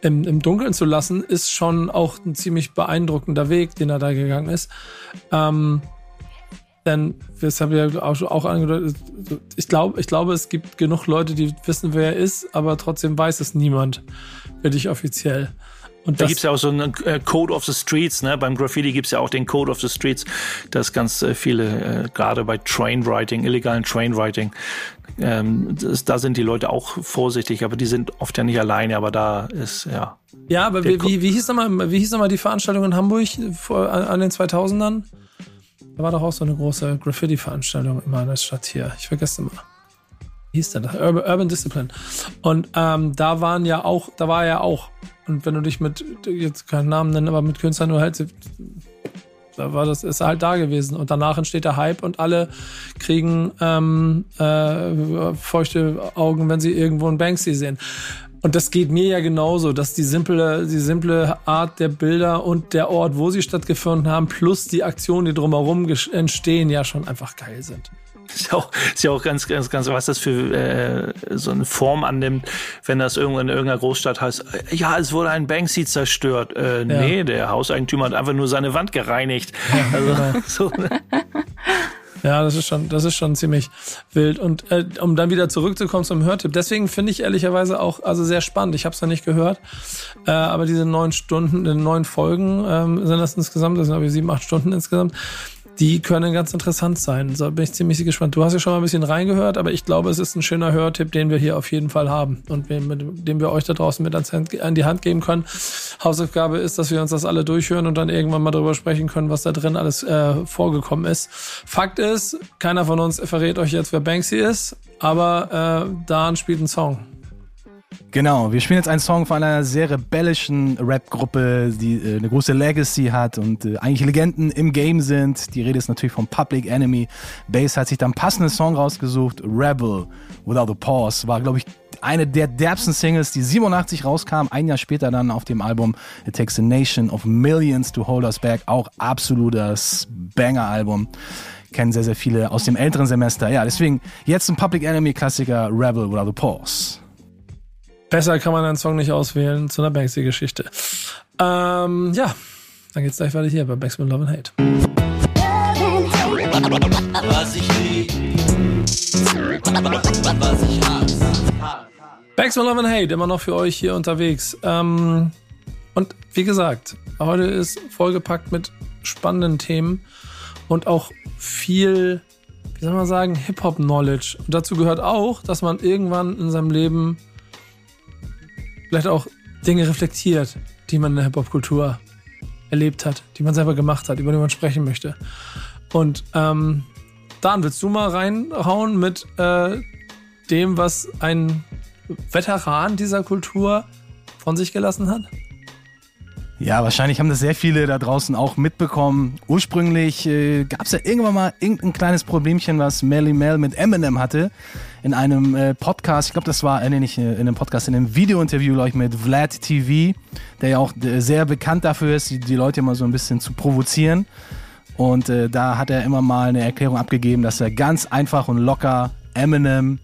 im, im Dunkeln zu lassen, ist schon auch ein ziemlich beeindruckender Weg, den er da gegangen ist. Ähm, denn das haben wir auch, auch angedeutet. Ich glaube, ich glaube, es gibt genug Leute, die wissen, wer er ist, aber trotzdem weiß es niemand, wirklich offiziell. Und da gibt's ja auch so einen äh, Code of the Streets, ne? Beim Graffiti gibt's ja auch den Code of the Streets, dass ganz äh, viele, äh, gerade bei Trainwriting, illegalen Trainwriting, ähm, das, da sind die Leute auch vorsichtig, aber die sind oft ja nicht alleine, aber da ist, ja. Ja, aber wie, wie, wie, hieß nochmal, wie hieß nochmal die Veranstaltung in Hamburg vor, an, an den 2000ern? Da war doch auch so eine große Graffiti-Veranstaltung immer in der Stadt hier. Ich vergesse immer. Wie hieß denn das? Urban, Urban Discipline. Und ähm, da waren ja auch, da war ja auch und wenn du dich mit, jetzt keinen Namen nennen, aber mit Künstlern nur halt, da war das, ist halt da gewesen. Und danach entsteht der Hype und alle kriegen ähm, äh, feuchte Augen, wenn sie irgendwo einen Banksy sehen. Und das geht mir ja genauso, dass die simple, die simple Art der Bilder und der Ort, wo sie stattgefunden haben, plus die Aktionen, die drumherum entstehen, ja schon einfach geil sind. Ist ja auch, ist ja auch ganz, ganz, ganz, was das für äh, so eine Form annimmt, wenn das irgendwo in irgendeiner Großstadt heißt, äh, ja, es wurde ein Banksy zerstört. Äh, ja. Nee, der Hauseigentümer hat einfach nur seine Wand gereinigt. Ja, also, genau. so, ne? Ja, das ist schon, das ist schon ziemlich wild. Und äh, um dann wieder zurückzukommen zum Hörtipp, deswegen finde ich ehrlicherweise auch also sehr spannend. Ich habe es noch nicht gehört, äh, aber diese neun Stunden, äh, neun Folgen ähm, sind das insgesamt, das sind glaube ich sieben, acht Stunden insgesamt die können ganz interessant sein. Da bin ich ziemlich gespannt. Du hast ja schon mal ein bisschen reingehört, aber ich glaube, es ist ein schöner Hörtipp, den wir hier auf jeden Fall haben und den wir euch da draußen mit an die Hand geben können. Hausaufgabe ist, dass wir uns das alle durchhören und dann irgendwann mal darüber sprechen können, was da drin alles äh, vorgekommen ist. Fakt ist, keiner von uns verrät euch jetzt, wer Banksy ist, aber äh, Dan spielt einen Song. Genau, wir spielen jetzt einen Song von einer sehr rebellischen Rap-Gruppe, die äh, eine große Legacy hat und äh, eigentlich Legenden im Game sind. Die Rede ist natürlich vom Public Enemy. Bass hat sich dann passenden Song rausgesucht. Rebel Without a Pause war, glaube ich, eine der derbsten Singles, die 87 rauskam, ein Jahr später dann auf dem Album It Takes a Nation of Millions to Hold Us Back, auch absolutes Banger-Album. Kennen sehr, sehr viele aus dem älteren Semester. Ja, deswegen jetzt ein Public Enemy-Klassiker Rebel Without a Pause. Besser kann man einen Song nicht auswählen zu einer Banksy-Geschichte. Ähm, ja, dann geht's gleich weiter hier bei Backspin Love and Hate. Was ich lieb. Was ich hasse. Bags on Love and Hate, immer noch für euch hier unterwegs. Ähm, und wie gesagt, heute ist vollgepackt mit spannenden Themen und auch viel, wie soll man sagen, Hip-Hop-Knowledge. Und dazu gehört auch, dass man irgendwann in seinem Leben vielleicht auch Dinge reflektiert, die man in der Hip-Hop-Kultur erlebt hat, die man selber gemacht hat, über die man sprechen möchte. Und ähm, Dan, willst du mal reinhauen mit äh, dem, was ein Veteran dieser Kultur von sich gelassen hat? Ja, wahrscheinlich haben das sehr viele da draußen auch mitbekommen. Ursprünglich äh, gab es ja irgendwann mal irgendein kleines Problemchen, was Melly Mel mit Eminem hatte. In einem äh, Podcast, ich glaube, das war, äh, nee, nicht äh, in einem Podcast, in einem Videointerview, glaube ich, mit Vlad TV, der ja auch äh, sehr bekannt dafür ist, die, die Leute immer so ein bisschen zu provozieren. Und äh, da hat er immer mal eine Erklärung abgegeben, dass er ganz einfach und locker Eminem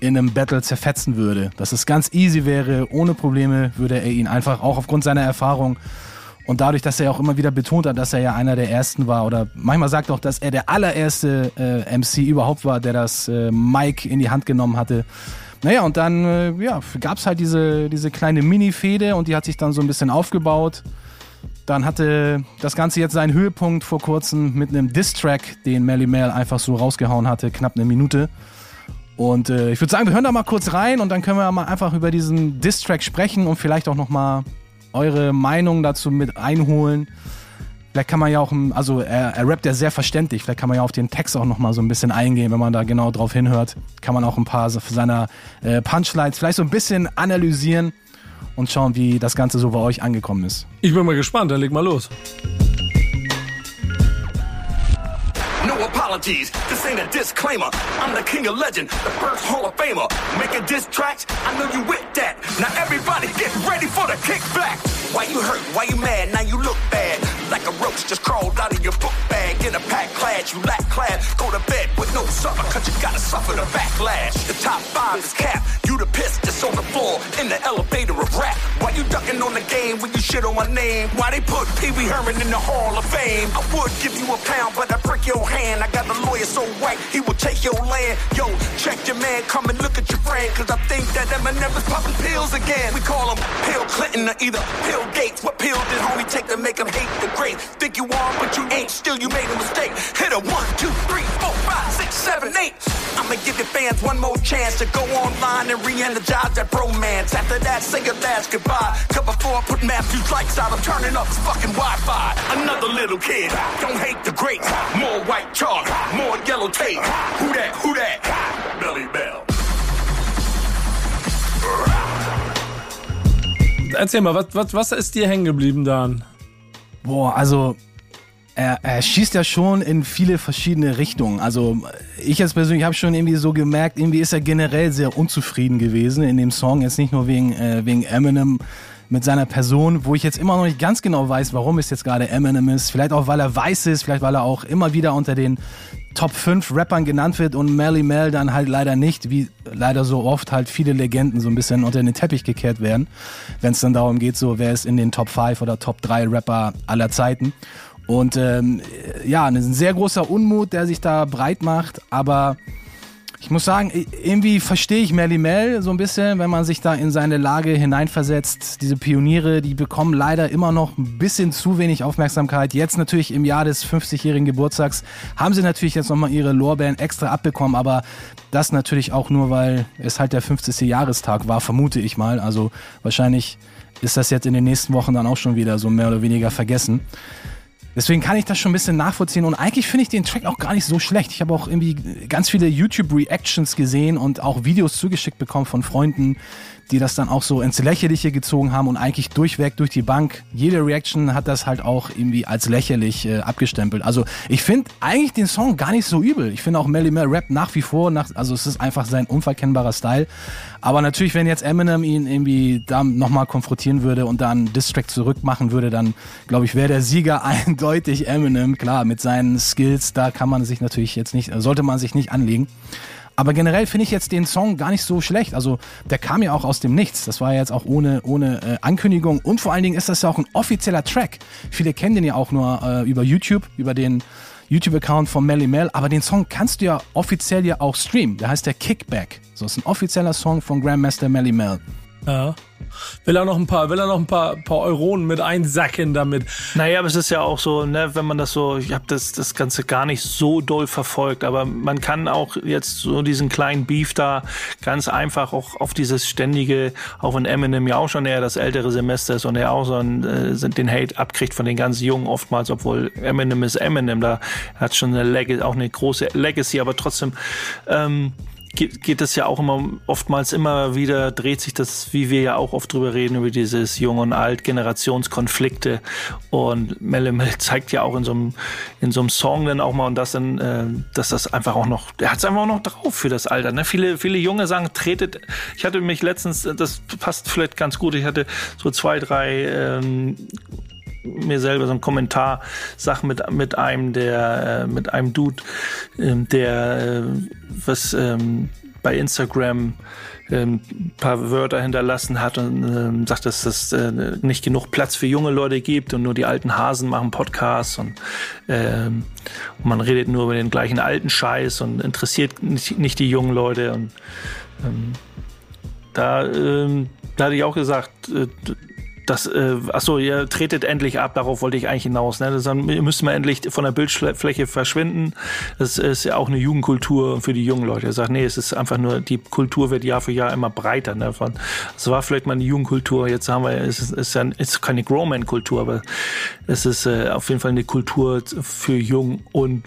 in einem Battle zerfetzen würde. Dass es ganz easy wäre, ohne Probleme würde er ihn einfach auch aufgrund seiner Erfahrung und dadurch, dass er auch immer wieder betont hat, dass er ja einer der ersten war oder manchmal sagt auch, dass er der allererste äh, MC überhaupt war, der das äh, Mic in die Hand genommen hatte. Naja, und dann äh, ja, gab es halt diese, diese kleine Mini-Fehde und die hat sich dann so ein bisschen aufgebaut. Dann hatte das Ganze jetzt seinen Höhepunkt vor kurzem mit einem Diss-Track, den Melly Mel einfach so rausgehauen hatte, knapp eine Minute. Und äh, ich würde sagen, wir hören da mal kurz rein und dann können wir mal einfach über diesen Diss-Track sprechen und vielleicht auch nochmal eure Meinung dazu mit einholen. Vielleicht kann man ja auch, also er, er rappt ja sehr verständlich, vielleicht kann man ja auf den Text auch nochmal so ein bisschen eingehen, wenn man da genau drauf hinhört. Kann man auch ein paar seiner äh, Punchlines vielleicht so ein bisschen analysieren und schauen, wie das Ganze so bei euch angekommen ist. Ich bin mal gespannt, dann leg mal los. No apologies, this ain't a disclaimer. I'm the king of legend, the first Hall of Famer. Making diss tracks, I know you with that. Now everybody get ready for the kickback. Why you hurt? Why you mad? Now you look bad. Like a roach just crawled out of your book bag. In a pack class, you lack class. Go to bed with no supper, cause you gotta suffer the backlash. The top five is cap. You the piss that's on the floor in the elevator of rap. Why you ducking on the game when you shit on my name? Why they put Pee Wee Herman in the Hall of Fame? I would give you a pound, but I break your hand. I got the lawyer so white, he will take your land. Yo, check your man, come and look at your friend. Cause I think that Eminem is popping pills again. We call him Pill Clinton or either Pill Gates. What pill did homie take to make him hate the great? Think you are, but you ain't. Still, you made a mistake. Hit a one, two, three, four, five, six, seven, eight. I'ma give your fans one more chance to go online and re-energize that bromance. After that, say your last goodbye. Cause before I put Matthew's lights out, I'm turning up his fucking Wi-Fi. Another little kid, don't hate the greats. More white chalk, more yellow tape. Who that? Who that? Belly Bell. Erzähl mal, was, was, was ist dir hängen geblieben, Dan? Boah, also er, er schießt ja schon in viele verschiedene Richtungen. Also ich jetzt persönlich habe schon irgendwie so gemerkt, irgendwie ist er generell sehr unzufrieden gewesen in dem Song. Jetzt nicht nur wegen, äh, wegen Eminem mit seiner Person, wo ich jetzt immer noch nicht ganz genau weiß, warum es jetzt gerade Eminem ist. Vielleicht auch, weil er weiß ist, vielleicht weil er auch immer wieder unter den Top 5 Rappern genannt wird und Melly Mel dann halt leider nicht, wie leider so oft halt viele Legenden so ein bisschen unter den Teppich gekehrt werden, wenn es dann darum geht, so wer ist in den Top 5 oder Top 3 Rapper aller Zeiten. Und ähm, ja, ein sehr großer Unmut, der sich da breit macht, aber ich muss sagen, irgendwie verstehe ich Melly Mel so ein bisschen, wenn man sich da in seine Lage hineinversetzt. Diese Pioniere, die bekommen leider immer noch ein bisschen zu wenig Aufmerksamkeit. Jetzt natürlich im Jahr des 50-jährigen Geburtstags haben sie natürlich jetzt nochmal ihre Lorbeeren extra abbekommen, aber das natürlich auch nur, weil es halt der 50. Jahrestag war, vermute ich mal. Also wahrscheinlich ist das jetzt in den nächsten Wochen dann auch schon wieder so mehr oder weniger vergessen. Deswegen kann ich das schon ein bisschen nachvollziehen und eigentlich finde ich den Track auch gar nicht so schlecht. Ich habe auch irgendwie ganz viele YouTube-Reactions gesehen und auch Videos zugeschickt bekommen von Freunden, die das dann auch so ins Lächerliche gezogen haben und eigentlich durchweg durch die Bank. Jede Reaction hat das halt auch irgendwie als lächerlich äh, abgestempelt. Also ich finde eigentlich den Song gar nicht so übel. Ich finde auch Melly Mel Rap nach wie vor, nach, also es ist einfach sein unverkennbarer Style. Aber natürlich, wenn jetzt Eminem ihn irgendwie da nochmal konfrontieren würde und dann Distrack zurückmachen würde, dann glaube ich, wäre der Sieger eindeutig Eminem. Klar, mit seinen Skills, da kann man sich natürlich jetzt nicht, sollte man sich nicht anlegen. Aber generell finde ich jetzt den Song gar nicht so schlecht. Also der kam ja auch aus dem Nichts. Das war ja jetzt auch ohne, ohne äh, Ankündigung. Und vor allen Dingen ist das ja auch ein offizieller Track. Viele kennen den ja auch nur äh, über YouTube, über den YouTube-Account von Melly Mel, aber den Song kannst du ja offiziell ja auch streamen. Der heißt der Kickback. So ist ein offizieller Song von Grandmaster Melly Mel. Ja. Will er noch ein paar, will er noch ein paar, paar Euronen mit einsacken damit? Naja, aber es ist ja auch so, ne, wenn man das so, ich habe das, das Ganze gar nicht so doll verfolgt, aber man kann auch jetzt so diesen kleinen Beef da ganz einfach auch auf dieses ständige, auch wenn Eminem ja auch schon eher das ältere Semester ist und er auch so einen, äh, den Hate abkriegt von den ganz Jungen oftmals, obwohl Eminem ist Eminem, da hat schon eine Leg auch eine große Legacy, aber trotzdem, ähm, geht, geht es ja auch immer oftmals immer wieder dreht sich das, wie wir ja auch oft drüber reden, über dieses Jung und Alt Generationskonflikte und Melle Mel zeigt ja auch in so einem in so einem Song dann auch mal und das dann, äh, dass das einfach auch noch, er hat es einfach auch noch drauf für das Alter. Ne? Viele viele Junge sagen, tretet. Ich hatte mich letztens, das passt vielleicht ganz gut. Ich hatte so zwei drei ähm, mir selber so einen Kommentar Sachen mit mit einem der äh, mit einem Dude ähm, der äh, was ähm, bei Instagram ähm, ein paar Wörter hinterlassen hat und ähm, sagt, dass es äh, nicht genug Platz für junge Leute gibt und nur die alten Hasen machen Podcasts und, ähm, und man redet nur über den gleichen alten Scheiß und interessiert nicht, nicht die jungen Leute und ähm, da, ähm, da hatte ich auch gesagt, äh, das, äh, achso, ihr tretet endlich ab, darauf wollte ich eigentlich hinaus. Ne? Dann müssen wir endlich von der Bildfläche verschwinden. Das ist ja auch eine Jugendkultur für die jungen Leute. Er sagt, nee, es ist einfach nur, die Kultur wird Jahr für Jahr immer breiter. Ne? Es war vielleicht mal eine Jugendkultur, jetzt haben wir, es ist, ist, ja, ist keine Growman-Kultur, aber es ist äh, auf jeden Fall eine Kultur für jung und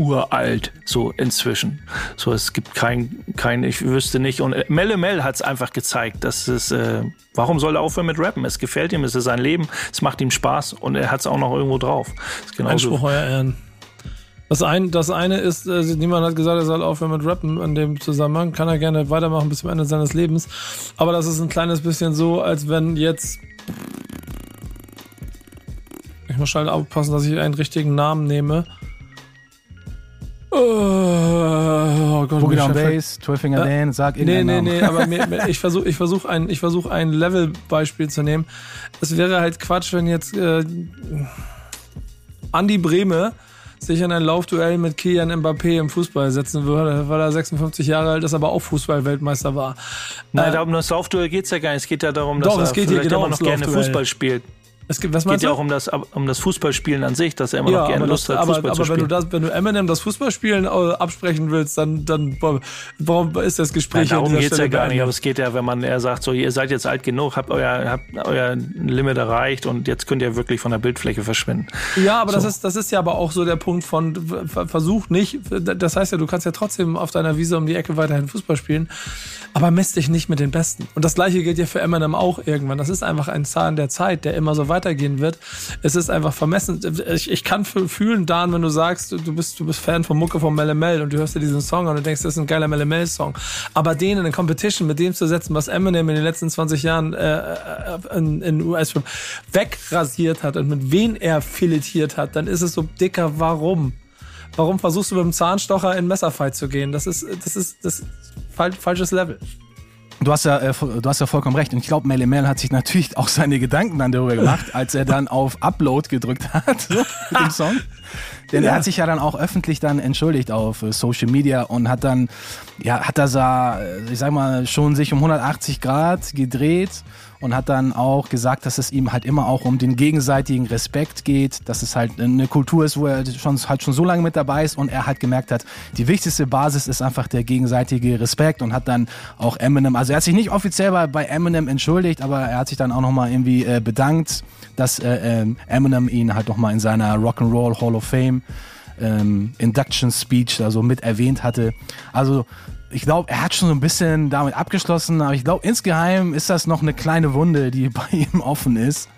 uralt, so inzwischen. So, es gibt kein, kein, ich wüsste nicht. Und Melle Mel hat es einfach gezeigt, dass es, äh, warum soll er aufhören mit Rappen? Es gefällt ihm, es ist sein Leben, es macht ihm Spaß und er hat es auch noch irgendwo drauf. Einspruch, euer Ehren. Das, ein, das eine ist, äh, niemand hat gesagt, er soll aufhören mit Rappen in dem Zusammenhang. Kann er gerne weitermachen bis zum Ende seines Lebens. Aber das ist ein kleines bisschen so, als wenn jetzt. Ich muss halt aufpassen, dass ich einen richtigen Namen nehme. Oh, Gott, Boogie Down Bass, 12 Finger äh, Dan, sag Nee, nee, nee, aber mir, mir, ich versuche ich versuch ein, ich versuch ein Level-Beispiel zu nehmen. Es wäre halt Quatsch, wenn jetzt äh, Andi Brehme sich in ein Laufduell mit Kian Mbappé im Fußball setzen würde, weil er 56 Jahre alt ist, aber auch Fußball-Weltmeister war. Nein, äh, um das Laufduell geht's ja gar nicht. Es geht ja darum, dass doch, es geht er vielleicht genau immer noch gerne Fußball spielt. Es gibt, was geht ja auch um das, um das Fußballspielen an sich, dass er immer ja, noch gerne Lust das, hat, Fußball aber, zu aber spielen. Wenn du, das, wenn du Eminem das Fußballspielen absprechen willst, dann, dann warum ist das Gespräch Nein, darum geht's ja gar nicht, aber es geht ja, wenn man er sagt, so ihr seid jetzt alt genug, habt euer, habt euer Limit erreicht und jetzt könnt ihr wirklich von der Bildfläche verschwinden. Ja, aber so. das ist, das ist ja aber auch so der Punkt von versuch nicht, das heißt ja, du kannst ja trotzdem auf deiner Wiese um die Ecke weiterhin Fußball spielen, aber misst dich nicht mit den Besten. Und das gleiche gilt ja für Eminem auch irgendwann. Das ist einfach ein Zahn der Zeit, der immer so weitergehen wird es ist einfach vermessen. Ich, ich kann fühlen, Dan, wenn du sagst, du bist, du bist Fan von Mucke von Mel und du hörst dir diesen Song und du denkst, das ist ein geiler Mel Song. Aber den in eine Competition mit dem zu setzen, was Eminem in den letzten 20 Jahren äh, äh in, in US-Rap wegrasiert hat und mit wen er filetiert hat, dann ist es so dicker, warum? Warum versuchst du mit dem Zahnstocher in Messerfight zu gehen? Das ist, das ist, das ist falsches Level. Du hast ja, äh, du hast ja vollkommen recht. Und ich glaube, Melle Mel hat sich natürlich auch seine Gedanken dann darüber gemacht, als er dann auf Upload gedrückt hat so, mit dem Song. Denn ja. er hat sich ja dann auch öffentlich dann entschuldigt auf äh, Social Media und hat dann, ja, hat das, ich sag mal, schon sich um 180 Grad gedreht und hat dann auch gesagt, dass es ihm halt immer auch um den gegenseitigen Respekt geht, dass es halt eine Kultur ist, wo er schon, halt schon so lange mit dabei ist und er halt gemerkt hat, die wichtigste Basis ist einfach der gegenseitige Respekt und hat dann auch Eminem, also er hat sich nicht offiziell bei, bei Eminem entschuldigt, aber er hat sich dann auch nochmal irgendwie äh, bedankt, dass äh, äh, Eminem ihn halt nochmal in seiner Rock'n'Roll Hall of Fame ähm, Induction Speech also mit erwähnt hatte. Also ich glaube, er hat schon so ein bisschen damit abgeschlossen, aber ich glaube, insgeheim ist das noch eine kleine Wunde, die bei ihm offen ist.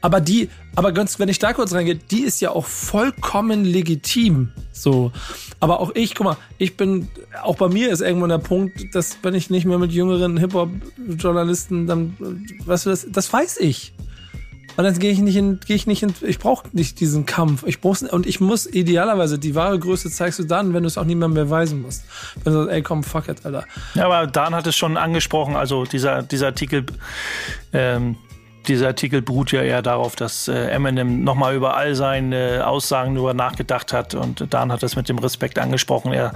Aber die, aber ganz, wenn ich da kurz reingehe, die ist ja auch vollkommen legitim. So. Aber auch ich, guck mal, ich bin, auch bei mir ist irgendwann der Punkt, dass wenn ich nicht mehr mit jüngeren Hip-Hop-Journalisten, dann, weißt du, das, das weiß ich. Und dann gehe ich nicht in, gehe ich nicht in, ich brauche nicht diesen Kampf. Ich brauch's, und ich muss idealerweise, die wahre Größe zeigst du dann, wenn du es auch niemandem beweisen musst. Wenn du sagst, ey, komm, fuck it, Alter. Ja, aber Dan hat es schon angesprochen, also dieser, dieser Artikel, ähm, dieser Artikel beruht ja eher darauf, dass äh, Eminem nochmal über all seine Aussagen darüber nachgedacht hat und Dan hat das mit dem Respekt angesprochen. Er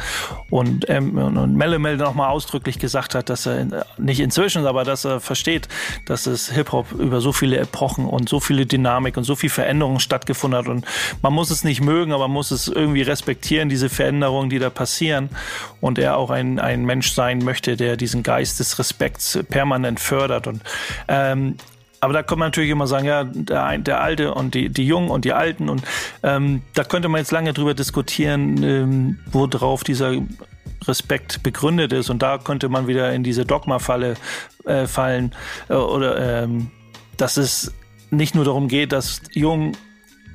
und, ähm, und Melle Mel nochmal ausdrücklich gesagt hat, dass er nicht inzwischen, aber dass er versteht, dass es Hip-Hop über so viele Epochen und so viele Dynamik und so viel Veränderungen stattgefunden hat und man muss es nicht mögen, aber man muss es irgendwie respektieren, diese Veränderungen, die da passieren und er auch ein, ein Mensch sein möchte, der diesen Geist des Respekts permanent fördert und ähm, aber da kann man natürlich immer sagen, ja, der, der Alte und die, die Jungen und die Alten. Und ähm, da könnte man jetzt lange drüber diskutieren, ähm, worauf dieser Respekt begründet ist. Und da könnte man wieder in diese Dogma-Falle äh, fallen. Äh, oder ähm, dass es nicht nur darum geht, dass Jungen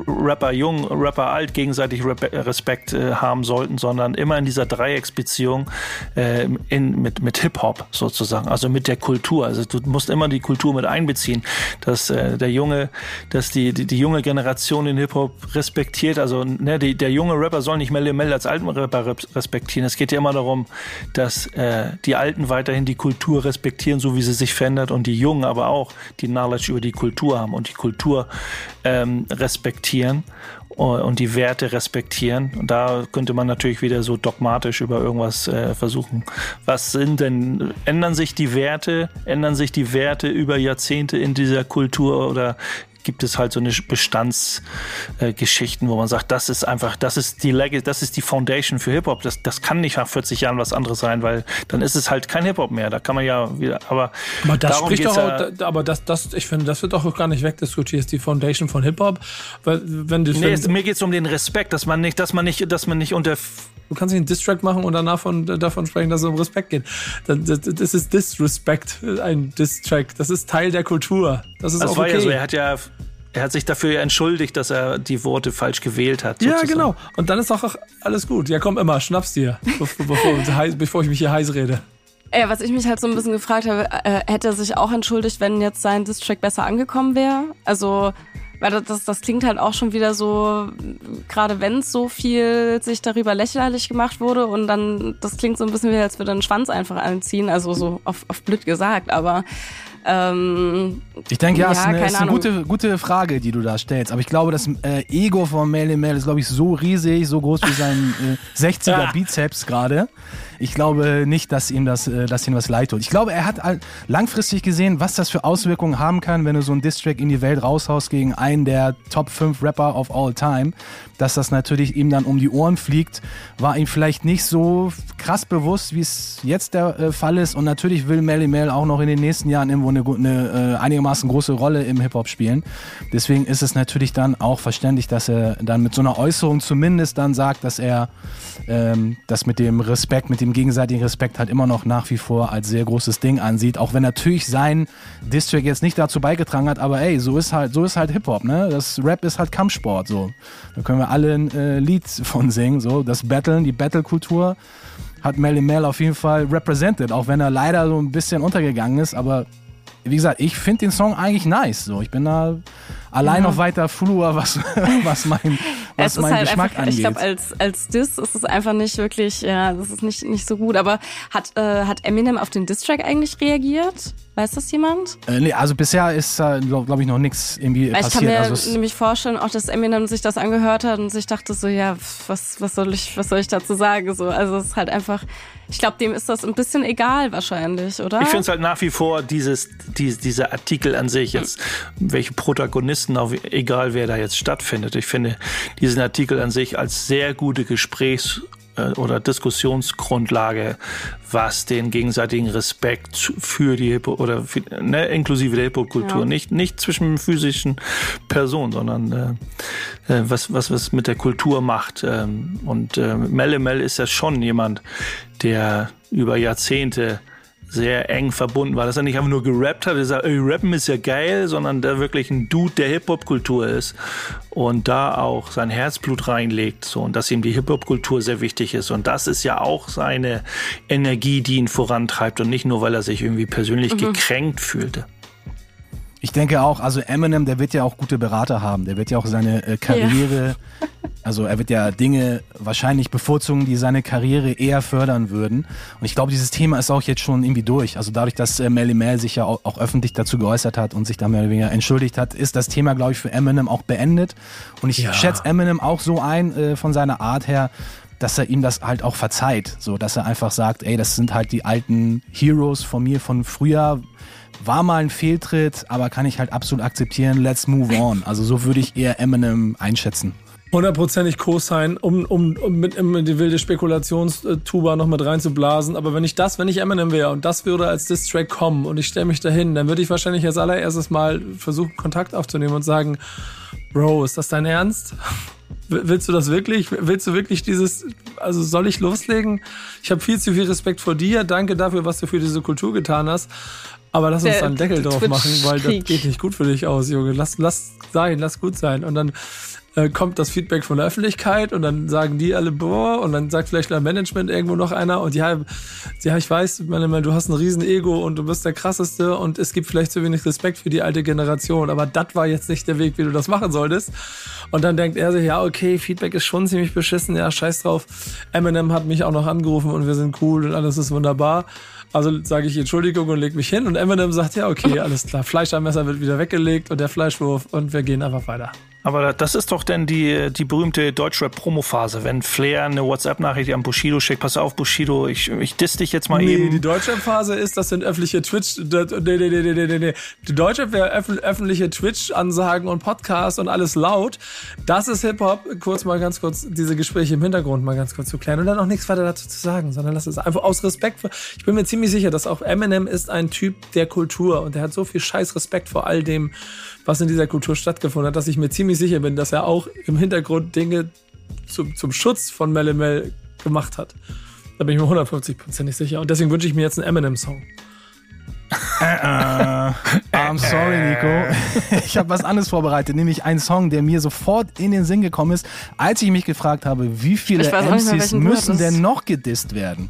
Rapper jung, Rapper alt gegenseitig Respekt äh, haben sollten, sondern immer in dieser Dreiecksbeziehung äh, in, mit, mit Hip-Hop sozusagen, also mit der Kultur. Also du musst immer die Kultur mit einbeziehen, dass äh, der junge, dass die, die, die junge Generation den Hip-Hop respektiert. Also ne, die, der junge Rapper soll nicht Melle Mel als alten Rapper respektieren. Es geht ja immer darum, dass äh, die Alten weiterhin die Kultur respektieren, so wie sie sich verändert und die Jungen aber auch die Knowledge über die Kultur haben und die Kultur ähm, respektieren und die Werte respektieren. Und da könnte man natürlich wieder so dogmatisch über irgendwas äh, versuchen. Was sind denn, ändern sich die Werte, ändern sich die Werte über Jahrzehnte in dieser Kultur oder gibt es halt so eine Bestandsgeschichten, äh, wo man sagt, das ist einfach, das ist die Leg das ist die Foundation für Hip-Hop. Das, das kann nicht nach 40 Jahren was anderes sein, weil dann ist es halt kein Hip-Hop mehr. Da kann man ja wieder, aber, aber das spricht doch, ja, aber das, das, ich finde, das wird doch gar nicht wegdiskutiert, ist die Foundation von Hip-Hop. Weil, wenn du, nee, es, mir geht es um den Respekt, dass man nicht, dass man nicht, dass man nicht unter Du kannst nicht einen Distrack machen und danach von, davon sprechen, dass es um Respekt geht. Das, das, das ist Disrespect, ein Distrack. Das ist Teil der Kultur. Das ist das auch war okay. ja so. Er hat ja er hat sich dafür entschuldigt, dass er die Worte falsch gewählt hat. Sozusagen. Ja, genau. Und dann ist auch alles gut. Ja, komm immer, schnapp's dir, bevor, bevor ich mich hier heiß rede. Ja, was ich mich halt so ein bisschen gefragt habe, äh, hätte er sich auch entschuldigt, wenn jetzt sein Distrack besser angekommen wäre? Also weil das, das klingt halt auch schon wieder so, gerade wenn es so viel sich darüber lächerlich gemacht wurde und dann, das klingt so ein bisschen wie, als würde ein Schwanz einfach anziehen, also so auf, auf blöd gesagt, aber ähm, ich denke, ja, ja, ist eine, ist eine gute, gute Frage, die du da stellst. Aber ich glaube, das äh, Ego von Mel Mel ist, glaube ich, so riesig, so groß wie sein äh, 60er Bizeps gerade. Ich glaube nicht, dass ihm das, äh, dass ihm was leid tut. Ich glaube, er hat langfristig gesehen, was das für Auswirkungen haben kann, wenn du so einen Distrack in die Welt raushaust gegen einen der Top 5 Rapper of all time. Dass das natürlich ihm dann um die Ohren fliegt, war ihm vielleicht nicht so krass bewusst, wie es jetzt der äh, Fall ist. Und natürlich will Melly Mel auch noch in den nächsten Jahren irgendwo eine, eine äh, einigermaßen große Rolle im Hip-Hop spielen. Deswegen ist es natürlich dann auch verständlich, dass er dann mit so einer Äußerung zumindest dann sagt, dass er ähm, das mit dem Respekt, mit dem gegenseitigen Respekt halt immer noch nach wie vor als sehr großes Ding ansieht. Auch wenn natürlich sein District jetzt nicht dazu beigetragen hat, aber ey, so ist halt, so ist halt Hip-Hop, ne? Das Rap ist halt Kampfsport, so. Da können wir alle ein äh, Lied von singen, so. Das Battlen, die Battle-Kultur hat Melly Mel auf jeden Fall represented, auch wenn er leider so ein bisschen untergegangen ist, aber wie gesagt, ich finde den Song eigentlich nice. So, ich bin da allein noch weiter Flur, was, was mein, was mein halt Geschmack einfach, angeht. Ich glaube, als, als Diss ist es einfach nicht wirklich, ja, das ist nicht, nicht so gut. Aber hat, äh, hat Eminem auf den Diss-Track eigentlich reagiert? Weiß das jemand? Äh, nee, also bisher ist, äh, glaube glaub ich, noch nichts irgendwie Weil passiert. Ich kann mir also nämlich vorstellen, auch dass Eminem sich das angehört hat und sich dachte so, ja, was, was soll ich, was soll ich dazu sagen? So, also es ist halt einfach, ich glaube, dem ist das ein bisschen egal wahrscheinlich, oder? Ich finde es halt nach wie vor dieses, die, dieser Artikel an sich jetzt, welche Protagonisten, auch egal wer da jetzt stattfindet. Ich finde diesen Artikel an sich als sehr gute Gesprächs- äh, oder Diskussionsgrundlage, was den gegenseitigen Respekt für die Hip oder für, ne, inklusive der Hip-Hop-Kultur, ja. nicht, nicht zwischen physischen Personen, sondern äh, äh, was, was was mit der Kultur macht. Ähm, und äh, Melle Mel ist ja schon jemand, der über Jahrzehnte sehr eng verbunden war, dass er nicht einfach nur gerappt hat, er sagt, ey, rappen ist ja geil, sondern der wirklich ein Dude der Hip-Hop-Kultur ist und da auch sein Herzblut reinlegt so und dass ihm die Hip-Hop-Kultur sehr wichtig ist und das ist ja auch seine Energie, die ihn vorantreibt und nicht nur, weil er sich irgendwie persönlich mhm. gekränkt fühlte. Ich denke auch, also Eminem, der wird ja auch gute Berater haben. Der wird ja auch seine äh, Karriere ja. Also er wird ja Dinge wahrscheinlich bevorzugen, die seine Karriere eher fördern würden. Und ich glaube, dieses Thema ist auch jetzt schon irgendwie durch. Also dadurch, dass äh, Melly Mel sich ja auch, auch, öffentlich dazu geäußert hat und sich da mehr oder weniger entschuldigt hat, ist das Thema, glaube ich, für Eminem auch beendet. Und ich ja. schätze Eminem auch so ein äh, von seiner Art her, dass er ihm das halt auch verzeiht. So, dass er einfach sagt, ey, das sind halt die alten Heroes von mir von früher. War mal ein Fehltritt, aber kann ich halt absolut akzeptieren. Let's move on. Also so würde ich eher Eminem einschätzen hundertprozentig Co-Sign, um, um, um mit in die wilde Spekulationstuba noch mit reinzublasen. Aber wenn ich das, wenn ich Eminem wäre und das würde als Distrack kommen und ich stelle mich dahin, dann würde ich wahrscheinlich als allererstes mal versuchen, Kontakt aufzunehmen und sagen, Bro, ist das dein Ernst? Willst du das wirklich? Willst du wirklich dieses, also soll ich loslegen? Ich habe viel zu viel Respekt vor dir. Danke dafür, was du für diese Kultur getan hast. Aber lass uns da einen Deckel drauf machen, weil das geht nicht gut für dich aus, Junge. Lass, lass sein, lass gut sein. Und dann äh, kommt das Feedback von der Öffentlichkeit und dann sagen die alle, boah, und dann sagt vielleicht ein Management irgendwo noch einer und ja, ja, ich weiß, meine, du hast ein riesen Ego und du bist der krasseste und es gibt vielleicht zu wenig Respekt für die alte Generation, aber das war jetzt nicht der Weg, wie du das machen solltest. Und dann denkt er sich, ja, okay, Feedback ist schon ziemlich beschissen, ja, scheiß drauf. Eminem hat mich auch noch angerufen und wir sind cool und alles ist wunderbar. Also sage ich Entschuldigung und leg mich hin und Eminem sagt, ja, okay, alles klar, Fleisch am Messer wird wieder weggelegt und der Fleischwurf und wir gehen einfach weiter. Aber das ist doch denn die, die berühmte Deutschrap-Promo-Phase, wenn Flair eine WhatsApp-Nachricht an Bushido schickt, pass auf, Bushido, ich, ich diss dich jetzt mal nee, eben. Nee, die Deutschrap-Phase ist, das sind öffentliche Twitch, nee, nee, nee, nee, nee, nee. Die Deutschrap wäre öffentliche Twitch-Ansagen und Podcasts und alles laut. Das ist Hip-Hop. Kurz mal ganz kurz diese Gespräche im Hintergrund mal ganz kurz zu klären und dann auch nichts weiter dazu zu sagen, sondern lass es einfach aus Respekt. Für, ich bin mir ziemlich sicher, dass auch Eminem ist ein Typ der Kultur und der hat so viel scheiß Respekt vor all dem, was in dieser Kultur stattgefunden hat, dass ich mir ziemlich sicher bin, dass er auch im Hintergrund Dinge zum, zum Schutz von Mel gemacht hat. Da bin ich mir 150% sicher. Und deswegen wünsche ich mir jetzt einen Eminem-Song. Uh, I'm sorry, Nico. Ich habe was anderes vorbereitet, nämlich einen Song, der mir sofort in den Sinn gekommen ist, als ich mich gefragt habe, wie viele MCs mehr, müssen denn noch gedisst werden?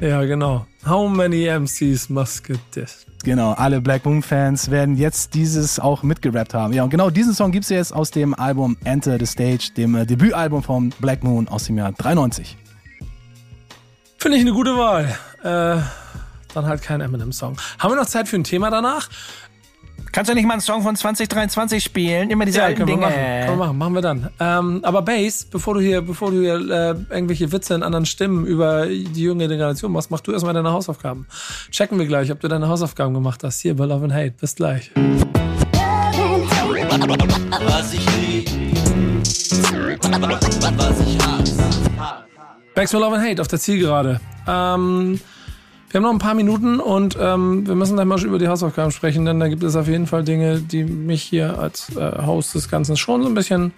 Ja, genau. How many MCs must get dissed? Genau, alle Black Moon Fans werden jetzt dieses auch mitgerappt haben. Ja, und genau diesen Song gibt es jetzt aus dem Album Enter the Stage, dem äh, Debütalbum von Black Moon aus dem Jahr 93. Finde ich eine gute Wahl. Äh, dann halt kein Eminem-Song. Haben wir noch Zeit für ein Thema danach? Kannst du nicht mal einen Song von 2023 spielen? Immer diese ja, alten Dinge. Wir machen. Können wir machen, machen wir dann. Ähm, aber Bass, bevor du hier, bevor du hier äh, irgendwelche Witze in anderen Stimmen über die junge Generation machst, mach du erstmal deine Hausaufgaben. Checken wir gleich, ob du deine Hausaufgaben gemacht hast. Hier bei Love and Hate. Bis gleich. Was ich lieb. Was ich hasse. Back to Love and Hate auf der Zielgerade. Ähm, wir haben noch ein paar Minuten und ähm, wir müssen dann mal über die Hausaufgaben sprechen, denn da gibt es auf jeden Fall Dinge, die mich hier als äh, Host des Ganzen schon so ein bisschen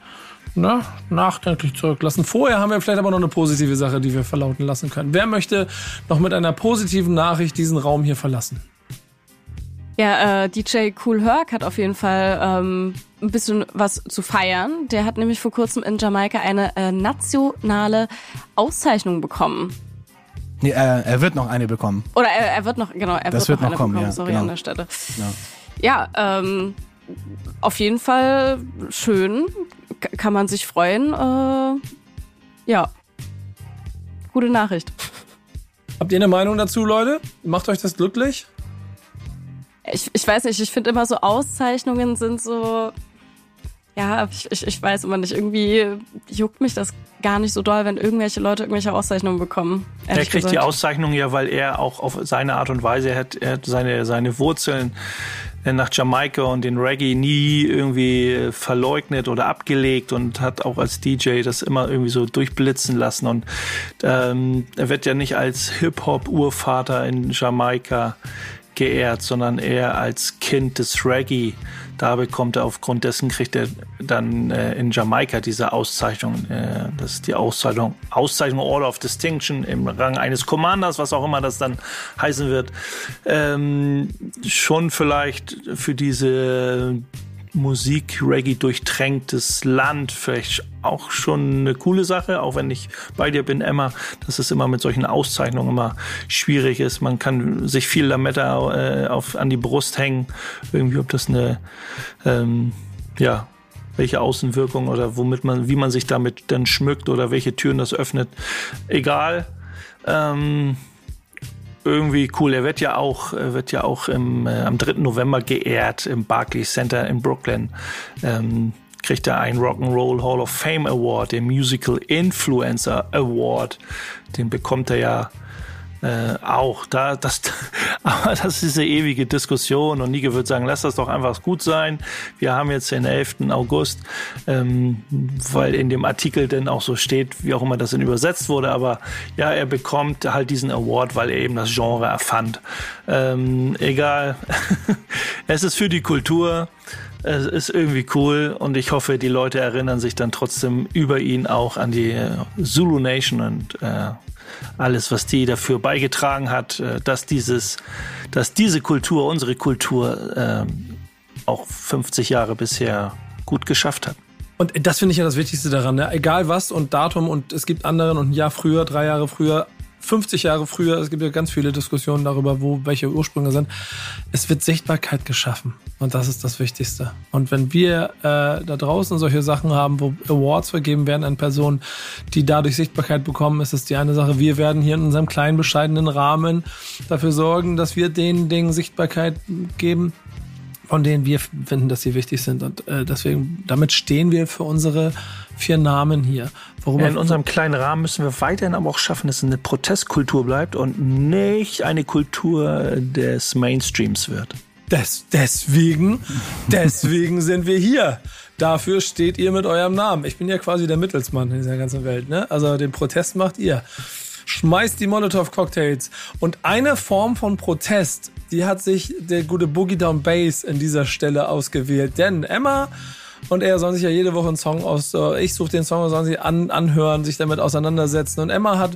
na, nachdenklich zurücklassen. Vorher haben wir vielleicht aber noch eine positive Sache, die wir verlauten lassen können. Wer möchte noch mit einer positiven Nachricht diesen Raum hier verlassen? Ja, äh, DJ Cool Herc hat auf jeden Fall ähm, ein bisschen was zu feiern. Der hat nämlich vor kurzem in Jamaika eine äh, nationale Auszeichnung bekommen. Nee, er, er wird noch eine bekommen. Oder er, er wird noch, genau, er das wird, wird noch, noch kommen, bekommen, ja, sorry genau. an der Stelle. Ja, ja ähm, auf jeden Fall schön, K kann man sich freuen. Äh, ja, gute Nachricht. Habt ihr eine Meinung dazu, Leute? Macht euch das glücklich? Ich, ich weiß nicht, ich finde immer so Auszeichnungen sind so, ja, ich, ich, ich weiß immer nicht, irgendwie juckt mich das gar nicht so doll, wenn irgendwelche Leute irgendwelche Auszeichnungen bekommen. Er kriegt gesagt. die Auszeichnung ja, weil er auch auf seine Art und Weise hat, er hat seine, seine Wurzeln nach Jamaika und den Reggae nie irgendwie verleugnet oder abgelegt und hat auch als DJ das immer irgendwie so durchblitzen lassen. Und ähm, er wird ja nicht als Hip-Hop-Urvater in Jamaika geehrt, sondern eher als Kind des Reggae. Da bekommt er aufgrund dessen kriegt er dann äh, in Jamaika diese Auszeichnung. Äh, das ist die Auszeichnung, Auszeichnung Order of Distinction im Rang eines Commanders, was auch immer das dann heißen wird. Ähm, schon vielleicht für diese Musik, Reggae durchtränktes Land, vielleicht auch schon eine coole Sache, auch wenn ich bei dir bin, Emma, dass es immer mit solchen Auszeichnungen immer schwierig ist. Man kann sich viel Lametta äh, auf, an die Brust hängen, irgendwie, ob das eine, ähm, ja, welche Außenwirkung oder womit man, wie man sich damit dann schmückt oder welche Türen das öffnet. Egal. Ähm, irgendwie cool. Er wird ja auch, wird ja auch im, äh, am 3. November geehrt im Barclays Center in Brooklyn. Ähm, kriegt er einen Rock'n'Roll Hall of Fame Award, den Musical Influencer Award. Den bekommt er ja äh, auch. Da, das, aber das ist diese ewige Diskussion und Nike würde sagen, lass das doch einfach gut sein. Wir haben jetzt den 11. August, ähm, weil in dem Artikel denn auch so steht, wie auch immer das denn übersetzt wurde, aber ja, er bekommt halt diesen Award, weil er eben das Genre erfand. Ähm, egal, es ist für die Kultur. Es ist irgendwie cool und ich hoffe, die Leute erinnern sich dann trotzdem über ihn auch an die äh, Zulu Nation und äh, alles, was die dafür beigetragen hat, äh, dass dieses, dass diese Kultur, unsere Kultur, äh, auch 50 Jahre bisher gut geschafft hat. Und das finde ich ja das Wichtigste daran. Ne? Egal was und Datum und es gibt anderen und ein Jahr früher, drei Jahre früher, 50 Jahre früher, es gibt ja ganz viele Diskussionen darüber, wo welche Ursprünge sind. Es wird Sichtbarkeit geschaffen und das ist das Wichtigste. Und wenn wir äh, da draußen solche Sachen haben, wo Awards vergeben werden an Personen, die dadurch Sichtbarkeit bekommen, ist es die eine Sache. Wir werden hier in unserem kleinen bescheidenen Rahmen dafür sorgen, dass wir den Dingen Sichtbarkeit geben, von denen wir finden, dass sie wichtig sind. Und äh, deswegen, damit stehen wir für unsere vier Namen hier. Ja, in unserem kleinen Rahmen müssen wir weiterhin aber auch schaffen, dass es eine Protestkultur bleibt und nicht eine Kultur des Mainstreams wird. Des, deswegen, deswegen sind wir hier. Dafür steht ihr mit eurem Namen. Ich bin ja quasi der Mittelsmann in dieser ganzen Welt. Ne? Also den Protest macht ihr. Schmeißt die Molotow-Cocktails. Und eine Form von Protest, die hat sich der gute Boogie Down Bass in dieser Stelle ausgewählt. Denn Emma und er sollen sich ja jede Woche einen Song aus, äh, ich suche den Song, sollen sie an, anhören, sich damit auseinandersetzen. Und Emma hat,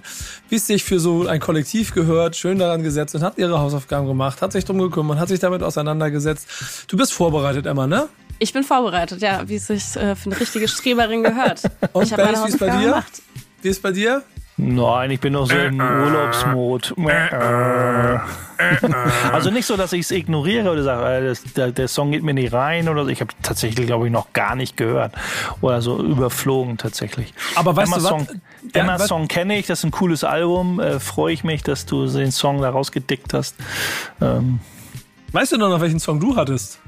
wie es sich für so ein Kollektiv gehört, schön daran gesetzt und hat ihre Hausaufgaben gemacht, hat sich drum gekümmert, hat sich damit auseinandergesetzt. Du bist vorbereitet, Emma, ne? Ich bin vorbereitet, ja, wie es sich äh, für eine richtige Streberin gehört. Und ich ist bei dir? Gemacht. Wie ist bei dir? Nein, ich bin noch so im Urlaubsmod. also nicht so, dass ich es ignoriere oder sage, äh, das, der, der, Song geht mir nicht rein oder so. Ich habe tatsächlich, glaube ich, noch gar nicht gehört. Oder so überflogen tatsächlich. Aber weißt Emma du Song, was? Emma ja, Song kenne ich, das ist ein cooles Album. Äh, Freue ich mich, dass du den Song da rausgedickt hast. Ähm, weißt du noch, welchen Song du hattest?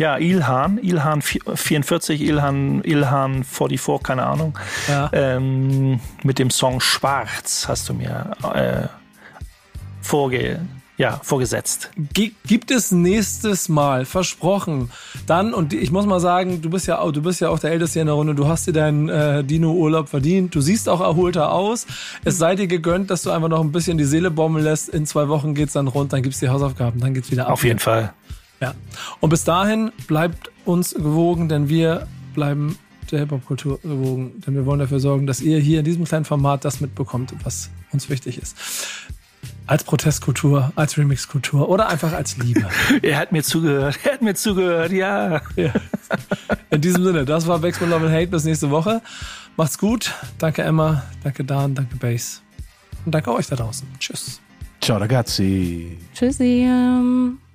Ja, Ilhan, Ilhan 44, Ilhan, Ilhan 44, keine Ahnung. Ja. Ähm, mit dem Song Schwarz hast du mir äh, vorge ja, vorgesetzt. Gibt es nächstes Mal, versprochen. Dann, und ich muss mal sagen, du bist ja auch, du bist ja auch der Älteste in der Runde, du hast dir deinen äh, Dino-Urlaub verdient. Du siehst auch erholter aus. Es sei dir gegönnt, dass du einfach noch ein bisschen die Seele bommeln lässt. In zwei Wochen geht's dann rund, dann gibt's die Hausaufgaben, dann geht's wieder ab. Auf jeden Fall. Ja. Und bis dahin bleibt uns gewogen, denn wir bleiben der Hip-Hop-Kultur gewogen. Denn wir wollen dafür sorgen, dass ihr hier in diesem kleinen Format das mitbekommt, was uns wichtig ist. Als Protestkultur, als Remixkultur oder einfach als Liebe. er hat mir zugehört, er hat mir zugehört, ja. ja. In diesem Sinne, das war Backspin Love and Hate. Bis nächste Woche. Macht's gut. Danke Emma, danke Dan, danke Bass. Und danke euch da draußen. Tschüss. Ciao ragazzi. Tschüssi.